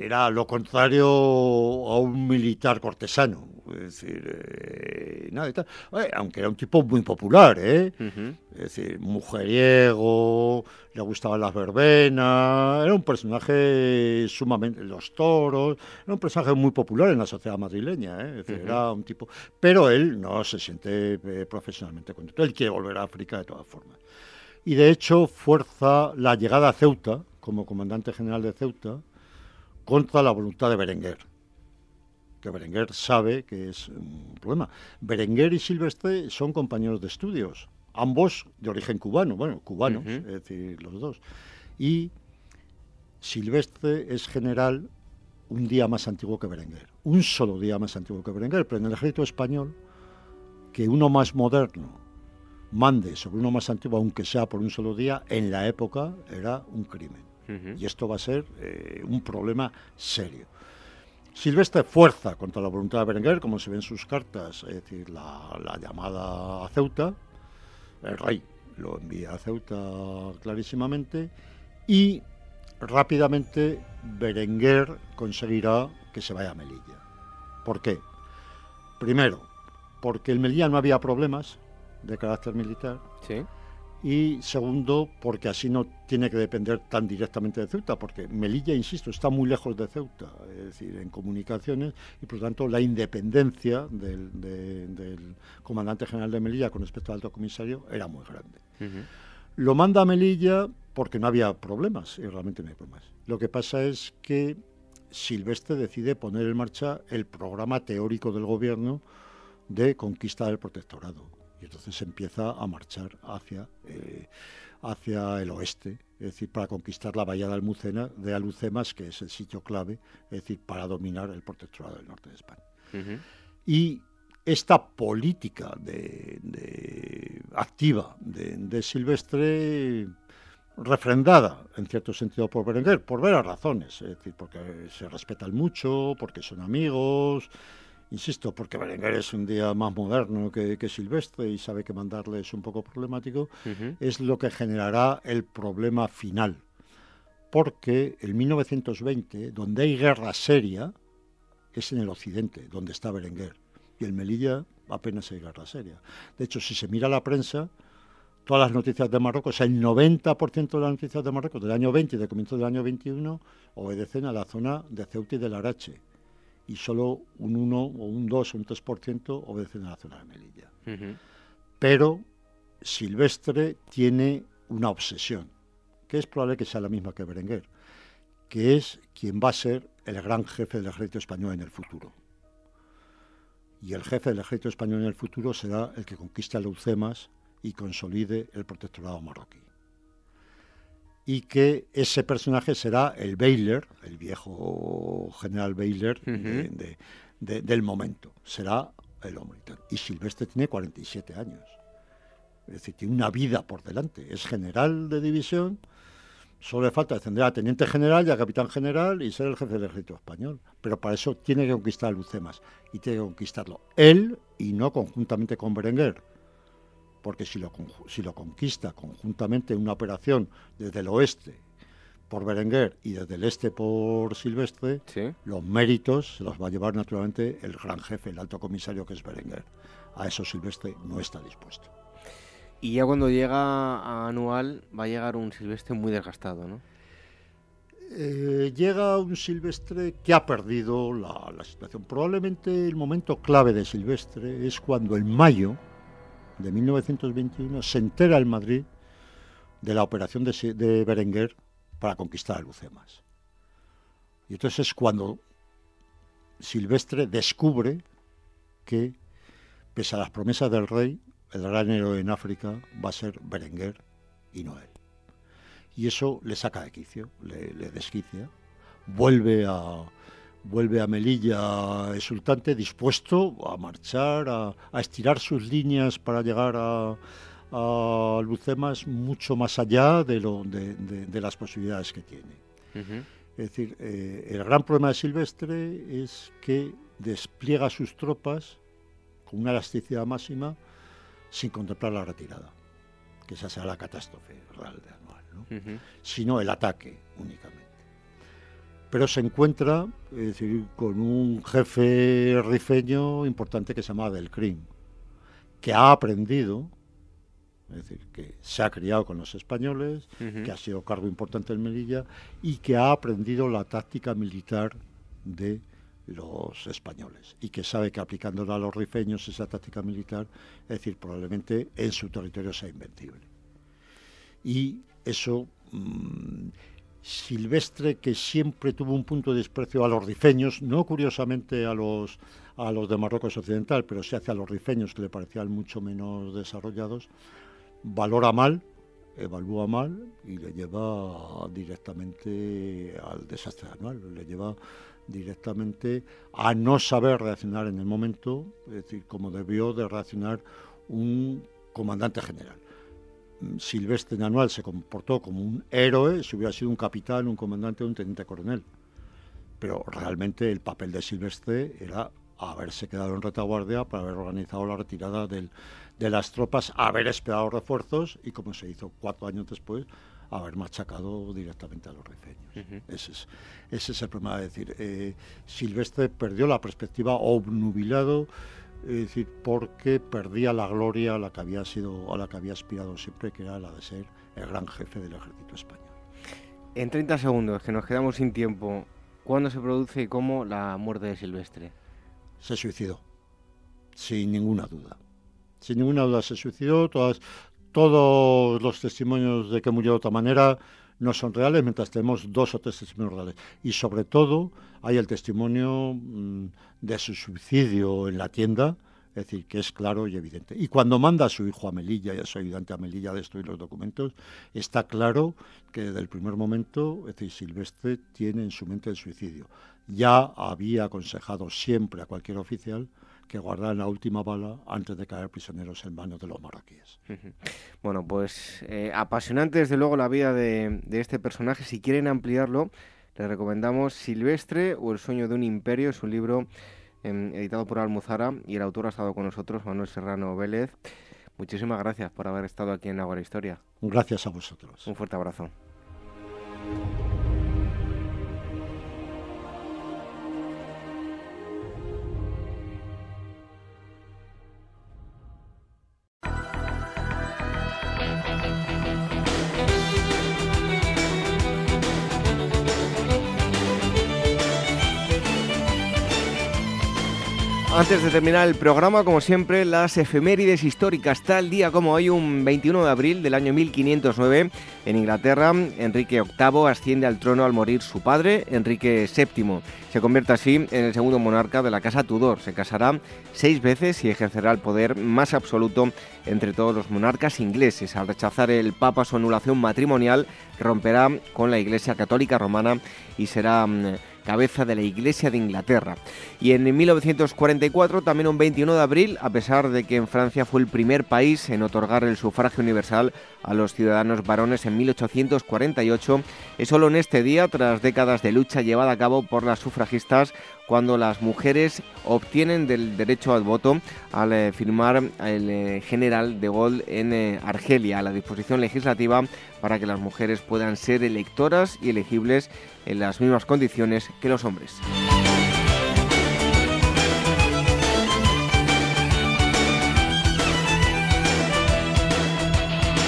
era lo contrario a un militar cortesano. Es decir, eh, nada y tal. aunque era un tipo muy popular, ¿eh? Es decir, mujeriego, le gustaban las verbenas, era un personaje sumamente. los toros, era un personaje muy popular en la sociedad madrileña, ¿eh? Es decir, era un tipo. Pero él no se siente eh, profesionalmente contento. Él quiere volver a África de todas formas y de hecho fuerza la llegada a Ceuta, como comandante general de Ceuta, contra la voluntad de Berenguer. Que Berenguer sabe que es un problema. Berenguer y Silvestre son compañeros de estudios, ambos de origen cubano, bueno, cubanos, es decir, los dos. Y Silvestre es general un día más antiguo que Berenguer, un solo día más antiguo que Berenguer, pero en el ejército español, que uno más moderno mande sobre uno más antiguo, aunque sea por un solo día, en la época era un crimen. Y esto va a ser eh, un problema serio. Silvestre fuerza contra la voluntad de Berenguer, como se ve en sus cartas, es decir, la, llamada a Ceuta. El rey lo envía a Ceuta clarísimamente y rápidamente Berenguer conseguirá que se vaya a Melilla. ¿Por qué? Primero, porque en Melilla no había problemas, de carácter militar. Sí. Y segundo, porque así no tiene que depender tan directamente de Ceuta, porque Melilla, insisto, está muy lejos de Ceuta, es decir, en comunicaciones, y por lo tanto la independencia del, comandante general de Melilla con respecto al alto comisario era muy grande. Lo manda a Melilla porque no había problemas, y realmente no hay problemas. Lo que pasa es que Silvestre decide poner en marcha el programa teórico del gobierno de conquista del protectorado y entonces empieza a marchar hacia, eh, hacia el oeste, es decir, para conquistar la bahía de Almucena, de Alucemas, que es el sitio clave, es decir, para dominar el protectorado del norte de España. Y esta política de, activa de, Silvestre refrendada en cierto sentido por Berenguer, por varias razones, es decir, porque se respetan mucho, porque son amigos, insisto, porque Berenguer es un día más moderno que, Silvestre y sabe que mandarle es un poco problemático, es lo que generará el problema final. Porque el 1920, donde hay guerra seria, es en el occidente, donde está Berenguer. Y en Melilla apenas hay guerra seria. De hecho, si se mira la prensa, todas las noticias de Marruecos, el 90% de las noticias de Marruecos del año 20 y del comienzo del año 21 obedecen a la zona de Ceuta y del Arache y solo un 1 o un 2 o un 3% obedecen a la zona de Melilla. Pero Silvestre tiene una obsesión, que es probable que sea la misma que Berenguer, que es quien va a ser el gran jefe del ejército español en el futuro. Y el jefe del ejército español en el futuro será el que conquiste a Leucemas y consolide el protectorado marroquí y que ese personaje será el Baylor, el viejo general Baylor del momento. Será el hombre. Y Silvestre tiene 47 años. Es decir, tiene una vida por delante. Es general de división. Solo le falta descender a teniente general y a capitán general y ser el jefe del ejército español. Pero para eso tiene que conquistar a Lucemas. Y tiene que conquistarlo él y no conjuntamente con Berenguer porque si lo, si lo conquista conjuntamente en una operación desde el oeste por Berenguer y desde el este por Silvestre, los méritos se los va a llevar naturalmente el gran jefe, el alto comisario que es Berenguer. A eso Silvestre no está dispuesto. Y ya cuando llega a Anual va a llegar un Silvestre muy desgastado, ¿no? Eh, llega un Silvestre que ha perdido la, la situación. Probablemente el momento clave de Silvestre es cuando en mayo de 1921 se entera el Madrid de la operación de, Berenguer para conquistar a Lucemas. Y entonces es cuando Silvestre descubre que, pese a las promesas del rey, el gran héroe en África va a ser Berenguer y no él. Y eso le saca de quicio, le desquicia, vuelve a, vuelve a Melilla exultante, dispuesto a marchar, a, estirar sus líneas para llegar a, a Lucemas mucho más allá de, lo, de, las posibilidades que tiene. Es decir, eh, el gran problema de Silvestre es que despliega sus tropas con una elasticidad máxima sin contemplar la retirada que esa sea la catástrofe real de anual, ¿no? sino el ataque únicamente. Pero se encuentra es decir, con un jefe rifeño importante que se llama Del Crim, que ha aprendido, es decir, que se ha criado con los españoles, que ha sido cargo importante en Melilla y que ha aprendido la táctica militar de los españoles y que sabe que aplicándola a los rifeños esa táctica militar, es decir, probablemente en su territorio sea invencible. Y eso, mm, Silvestre, que siempre tuvo un punto de desprecio a los rifeños, no curiosamente a los, a los de Marruecos Occidental, pero sí hacia los rifeños que le parecían mucho menos desarrollados, valora mal, evalúa mal y le lleva directamente al desastre anual, le lleva directamente a no saber reaccionar en el momento, es decir, como debió de reaccionar un comandante general. Silvestre Anual se comportó como un héroe si hubiera sido un capitán, un comandante o un teniente coronel. Pero realmente el papel de Silvestre era haberse quedado en retaguardia para haber organizado la retirada de las tropas, haber esperado refuerzos y como se hizo cuatro años después, haber machacado directamente a los rifeños. ese, es, ese es el problema. de decir, eh, Silvestre perdió la perspectiva obnubilado, es decir, porque perdía la gloria a la que había sido, a la que había aspirado siempre, que era la de ser el gran jefe del ejército español. En 30 segundos, que nos quedamos sin tiempo, ¿cuándo se produce y cómo la muerte de Silvestre? Se suicidó, sin ninguna duda. Sin ninguna duda se suicidó, todas, todos los testimonios de que murió de otra manera no son reales, mientras tenemos dos o tres testimonios reales. Y sobre todo hay el testimonio mm, de su suicidio en la tienda, es decir, que es claro y evidente. Y cuando manda a su hijo a Melilla y a su ayudante a Melilla a destruir los documentos, está claro que desde el primer momento, es decir, Silvestre tiene en su mente el suicidio. Ya había aconsejado siempre a cualquier oficial que guardaran la última bala antes de caer prisioneros en manos de los marroquíes. Bueno, pues eh, apasionante desde luego la vida de, este personaje. Si quieren ampliarlo, les recomendamos Silvestre o El sueño de un imperio. Es un libro em, editado por Almuzara y el autor ha estado con nosotros, Manuel Serrano Vélez. Muchísimas gracias por haber estado aquí en Agua Historia. Gracias a vosotros. Un fuerte abrazo. Antes de terminar el programa, como siempre, las efemérides históricas. Tal día como hoy, un 21 de abril del año 1509, en Inglaterra, Enrique VIII asciende al trono al morir su padre, Enrique VII. Se convierte así en el segundo monarca de la Casa Tudor. Se casará seis veces y ejercerá el poder más absoluto entre todos los monarcas ingleses. Al rechazar el Papa su anulación matrimonial, romperá con la Iglesia Católica Romana y será mm, cabeza de la Iglesia de Inglaterra. Y en 1944, también un 21 de abril, a pesar de que en Francia fue el primer país en otorgar el sufragio universal a los ciudadanos varones en 1848, es solo en este día, tras décadas de lucha llevada a cabo por las sufragistas, cuando las mujeres obtienen del derecho al voto al eh, firmar el eh, general de Gaulle en eh, Argelia la disposición legislativa para que las mujeres puedan ser electoras y elegibles en las mismas condiciones que los hombres.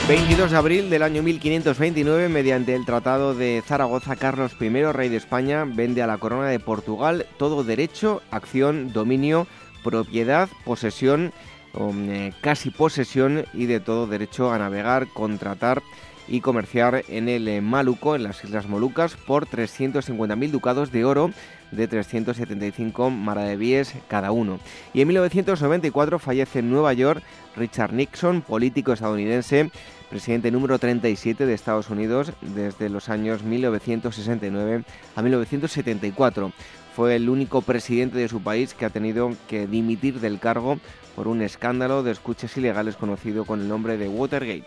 22 de abril del año 1529, mediante el Tratado de Zaragoza, Carlos I, rey de España, vende a la corona de Portugal todo derecho, acción, dominio, propiedad, posesión, eh, casi posesión y de todo derecho a navegar, contratar y comerciar en el eh, Maluco, en las Islas Molucas, por 350.000 ducados de oro de 375 maravedíes cada uno. Y en 1994 fallece en Nueva York Richard Nixon, político estadounidense, presidente número 37 de Estados Unidos desde los años 1969 a 1974. Fue el único presidente de su país que ha tenido que dimitir del cargo por un escándalo de escuchas ilegales conocido con el nombre de Watergate.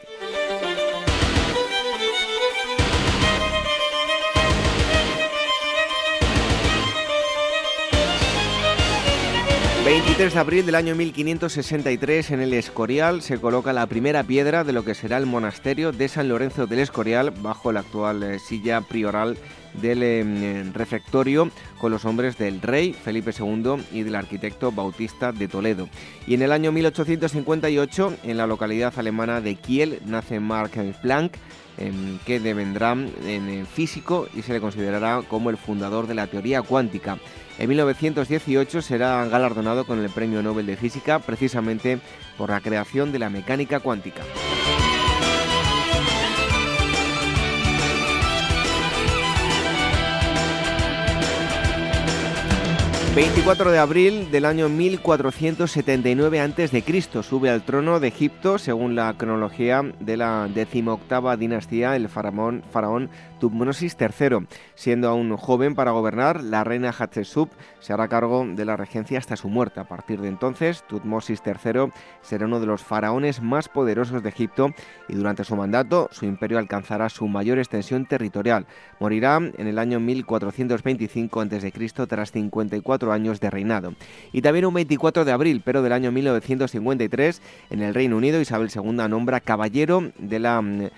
23 de abril del año 1563 en el Escorial se coloca la primera piedra de lo que será el monasterio de San Lorenzo del Escorial bajo la actual eh, silla prioral del em, refectorio con los hombres del rey Felipe II y del arquitecto Bautista de Toledo. Y en el año 1858, en la localidad alemana de Kiel, nace Mark Planck, em, que devendrá en físico y se le considerará como el fundador de la teoría cuántica. En 1918 será galardonado con el Premio Nobel de Física precisamente por la creación de la mecánica cuántica. 24 de abril del año 1479 a.C. sube al trono de Egipto, según la cronología de la decimoctava dinastía, el faraón, faraón Tutmosis III. Siendo aún joven para gobernar, la reina Hatshepsut se hará cargo de la regencia hasta su muerte. A partir de entonces, Tutmosis III será uno de los faraones más poderosos de Egipto y durante su mandato su imperio alcanzará su mayor extensión territorial. Morirá en el año 1425 a.C. tras 54 años de reinado. Y también un 24 de abril, pero del año 1953, en el Reino Unido, Isabel II nombra caballero de la mm,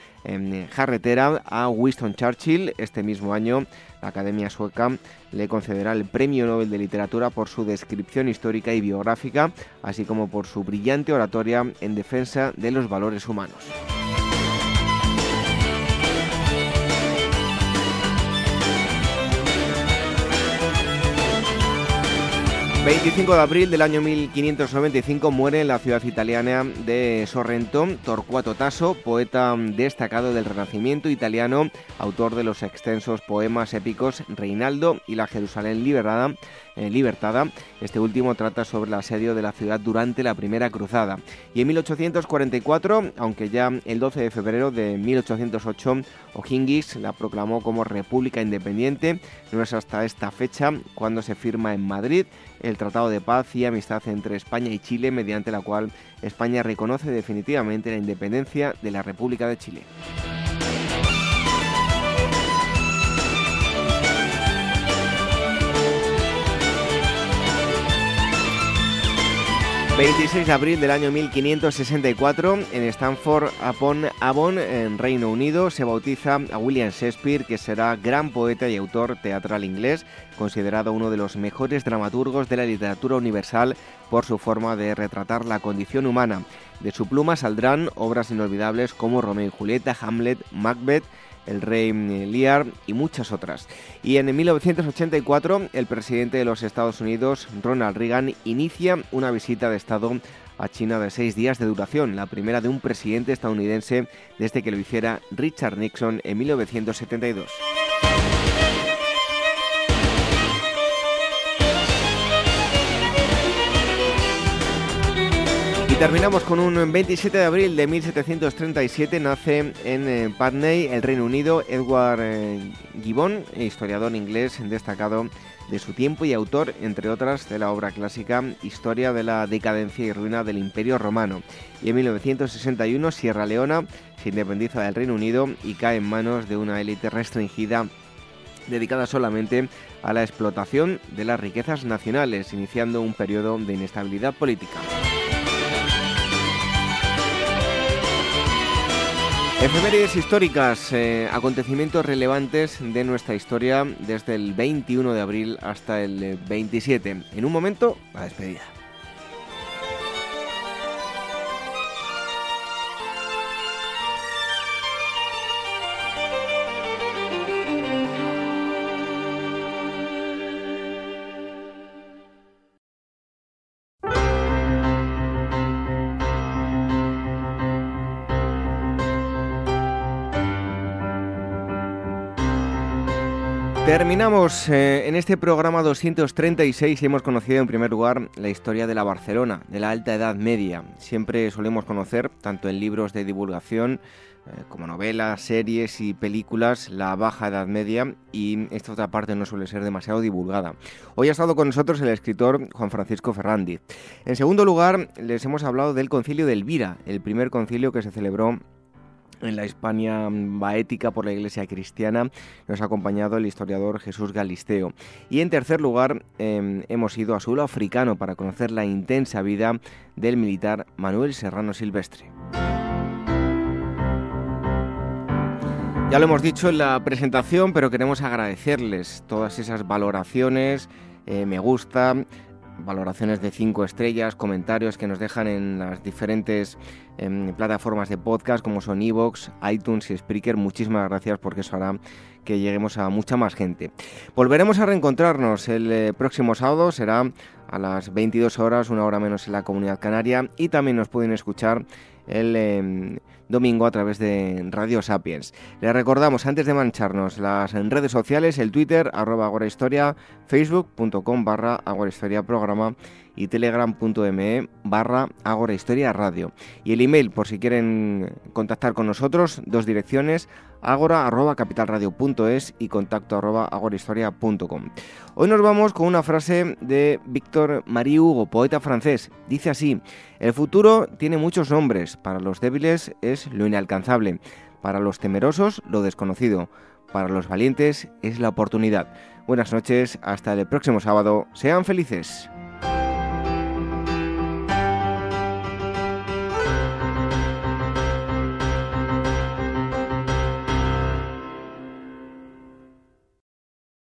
jarretera a Winston Churchill. Este mismo año, la Academia Sueca le concederá el Premio Nobel de Literatura por su descripción histórica y biográfica, así como por su brillante oratoria en defensa de los valores humanos. 25 de abril del año 1595 muere en la ciudad italiana de Sorrento Torcuato Tasso, poeta destacado del Renacimiento italiano, autor de los extensos poemas épicos Reinaldo y la Jerusalén liberada eh, Libertada. Este último trata sobre el asedio de la ciudad durante la Primera Cruzada. Y en 1844, aunque ya el 12 de febrero de 1808 O'Higgins la proclamó como República Independiente, no es hasta esta fecha cuando se firma en Madrid el Tratado de Paz y Amistad entre España y Chile, mediante la cual España reconoce definitivamente la independencia de la República de Chile. 26 de abril del año 1564, en Stanford upon Avon, en Reino Unido, se bautiza a William Shakespeare, que será gran poeta y autor teatral inglés, considerado uno de los mejores dramaturgos de la literatura universal por su forma de retratar la condición humana. De su pluma saldrán obras inolvidables como Romeo y Julieta, Hamlet, Macbeth, el rey Lear y muchas otras. Y en 1984 el presidente de los Estados Unidos, Ronald Reagan, inicia una visita de Estado a China de seis días de duración, la primera de un presidente estadounidense desde que lo hiciera Richard Nixon en 1972. Terminamos con un 27 de abril de 1737. Nace en eh, Putney, el Reino Unido, Edward eh, Gibbon, historiador inglés destacado de su tiempo y autor, entre otras, de la obra clásica Historia de la decadencia y ruina del Imperio Romano. Y en 1961, Sierra Leona se independiza del Reino Unido y cae en manos de una élite restringida dedicada solamente a la explotación de las riquezas nacionales, iniciando un periodo de inestabilidad política. Efemérides históricas, eh, acontecimientos relevantes de nuestra historia desde el 21 de abril hasta el 27. En un momento, la despedida. Terminamos eh, en este programa 236 y hemos conocido en primer lugar la historia de la Barcelona, de la Alta Edad Media. Siempre solemos conocer, tanto en libros de divulgación eh, como novelas, series y películas, la Baja Edad Media y esta otra parte no suele ser demasiado divulgada. Hoy ha estado con nosotros el escritor Juan Francisco Ferrandi. En segundo lugar, les hemos hablado del concilio de Elvira, el primer concilio que se celebró en la Hispania baética por la Iglesia cristiana nos ha acompañado el historiador Jesús Galisteo. Y en tercer lugar em, hemos ido a suelo africano para conocer la intensa vida del militar Manuel Serrano Silvestre. Ya lo hemos dicho en la presentación, pero queremos agradecerles todas esas valoraciones, eh, me gusta, valoraciones de cinco estrellas, comentarios que nos dejan en las diferentes em, plataformas de podcast como son Evox, iTunes y Spreaker. Muchísimas gracias porque eso hará que lleguemos a mucha más gente. Volveremos a reencontrarnos el eh, próximo sábado, será a las 22 horas, una hora menos en la comunidad canaria y también nos pueden escuchar el em, domingo a través de Radio Sapiens. Les recordamos, antes de mancharnos, las redes sociales, el Twitter, arroba agorahistoria, facebook.com barra programa y telegram.me barra agorahistoria radio. Y el email, por si quieren contactar con nosotros, dos direcciones, agora arroba capitalradio.es y contacto arroba agorahistoria.com. Hoy nos vamos con una frase de Víctor Marie Hugo, poeta francés. Dice así, el futuro tiene muchos nombres, para los débiles es lo inalcanzable, para los temerosos lo desconocido, para los valientes es la oportunidad. Buenas noches, hasta el próximo sábado, sean felices.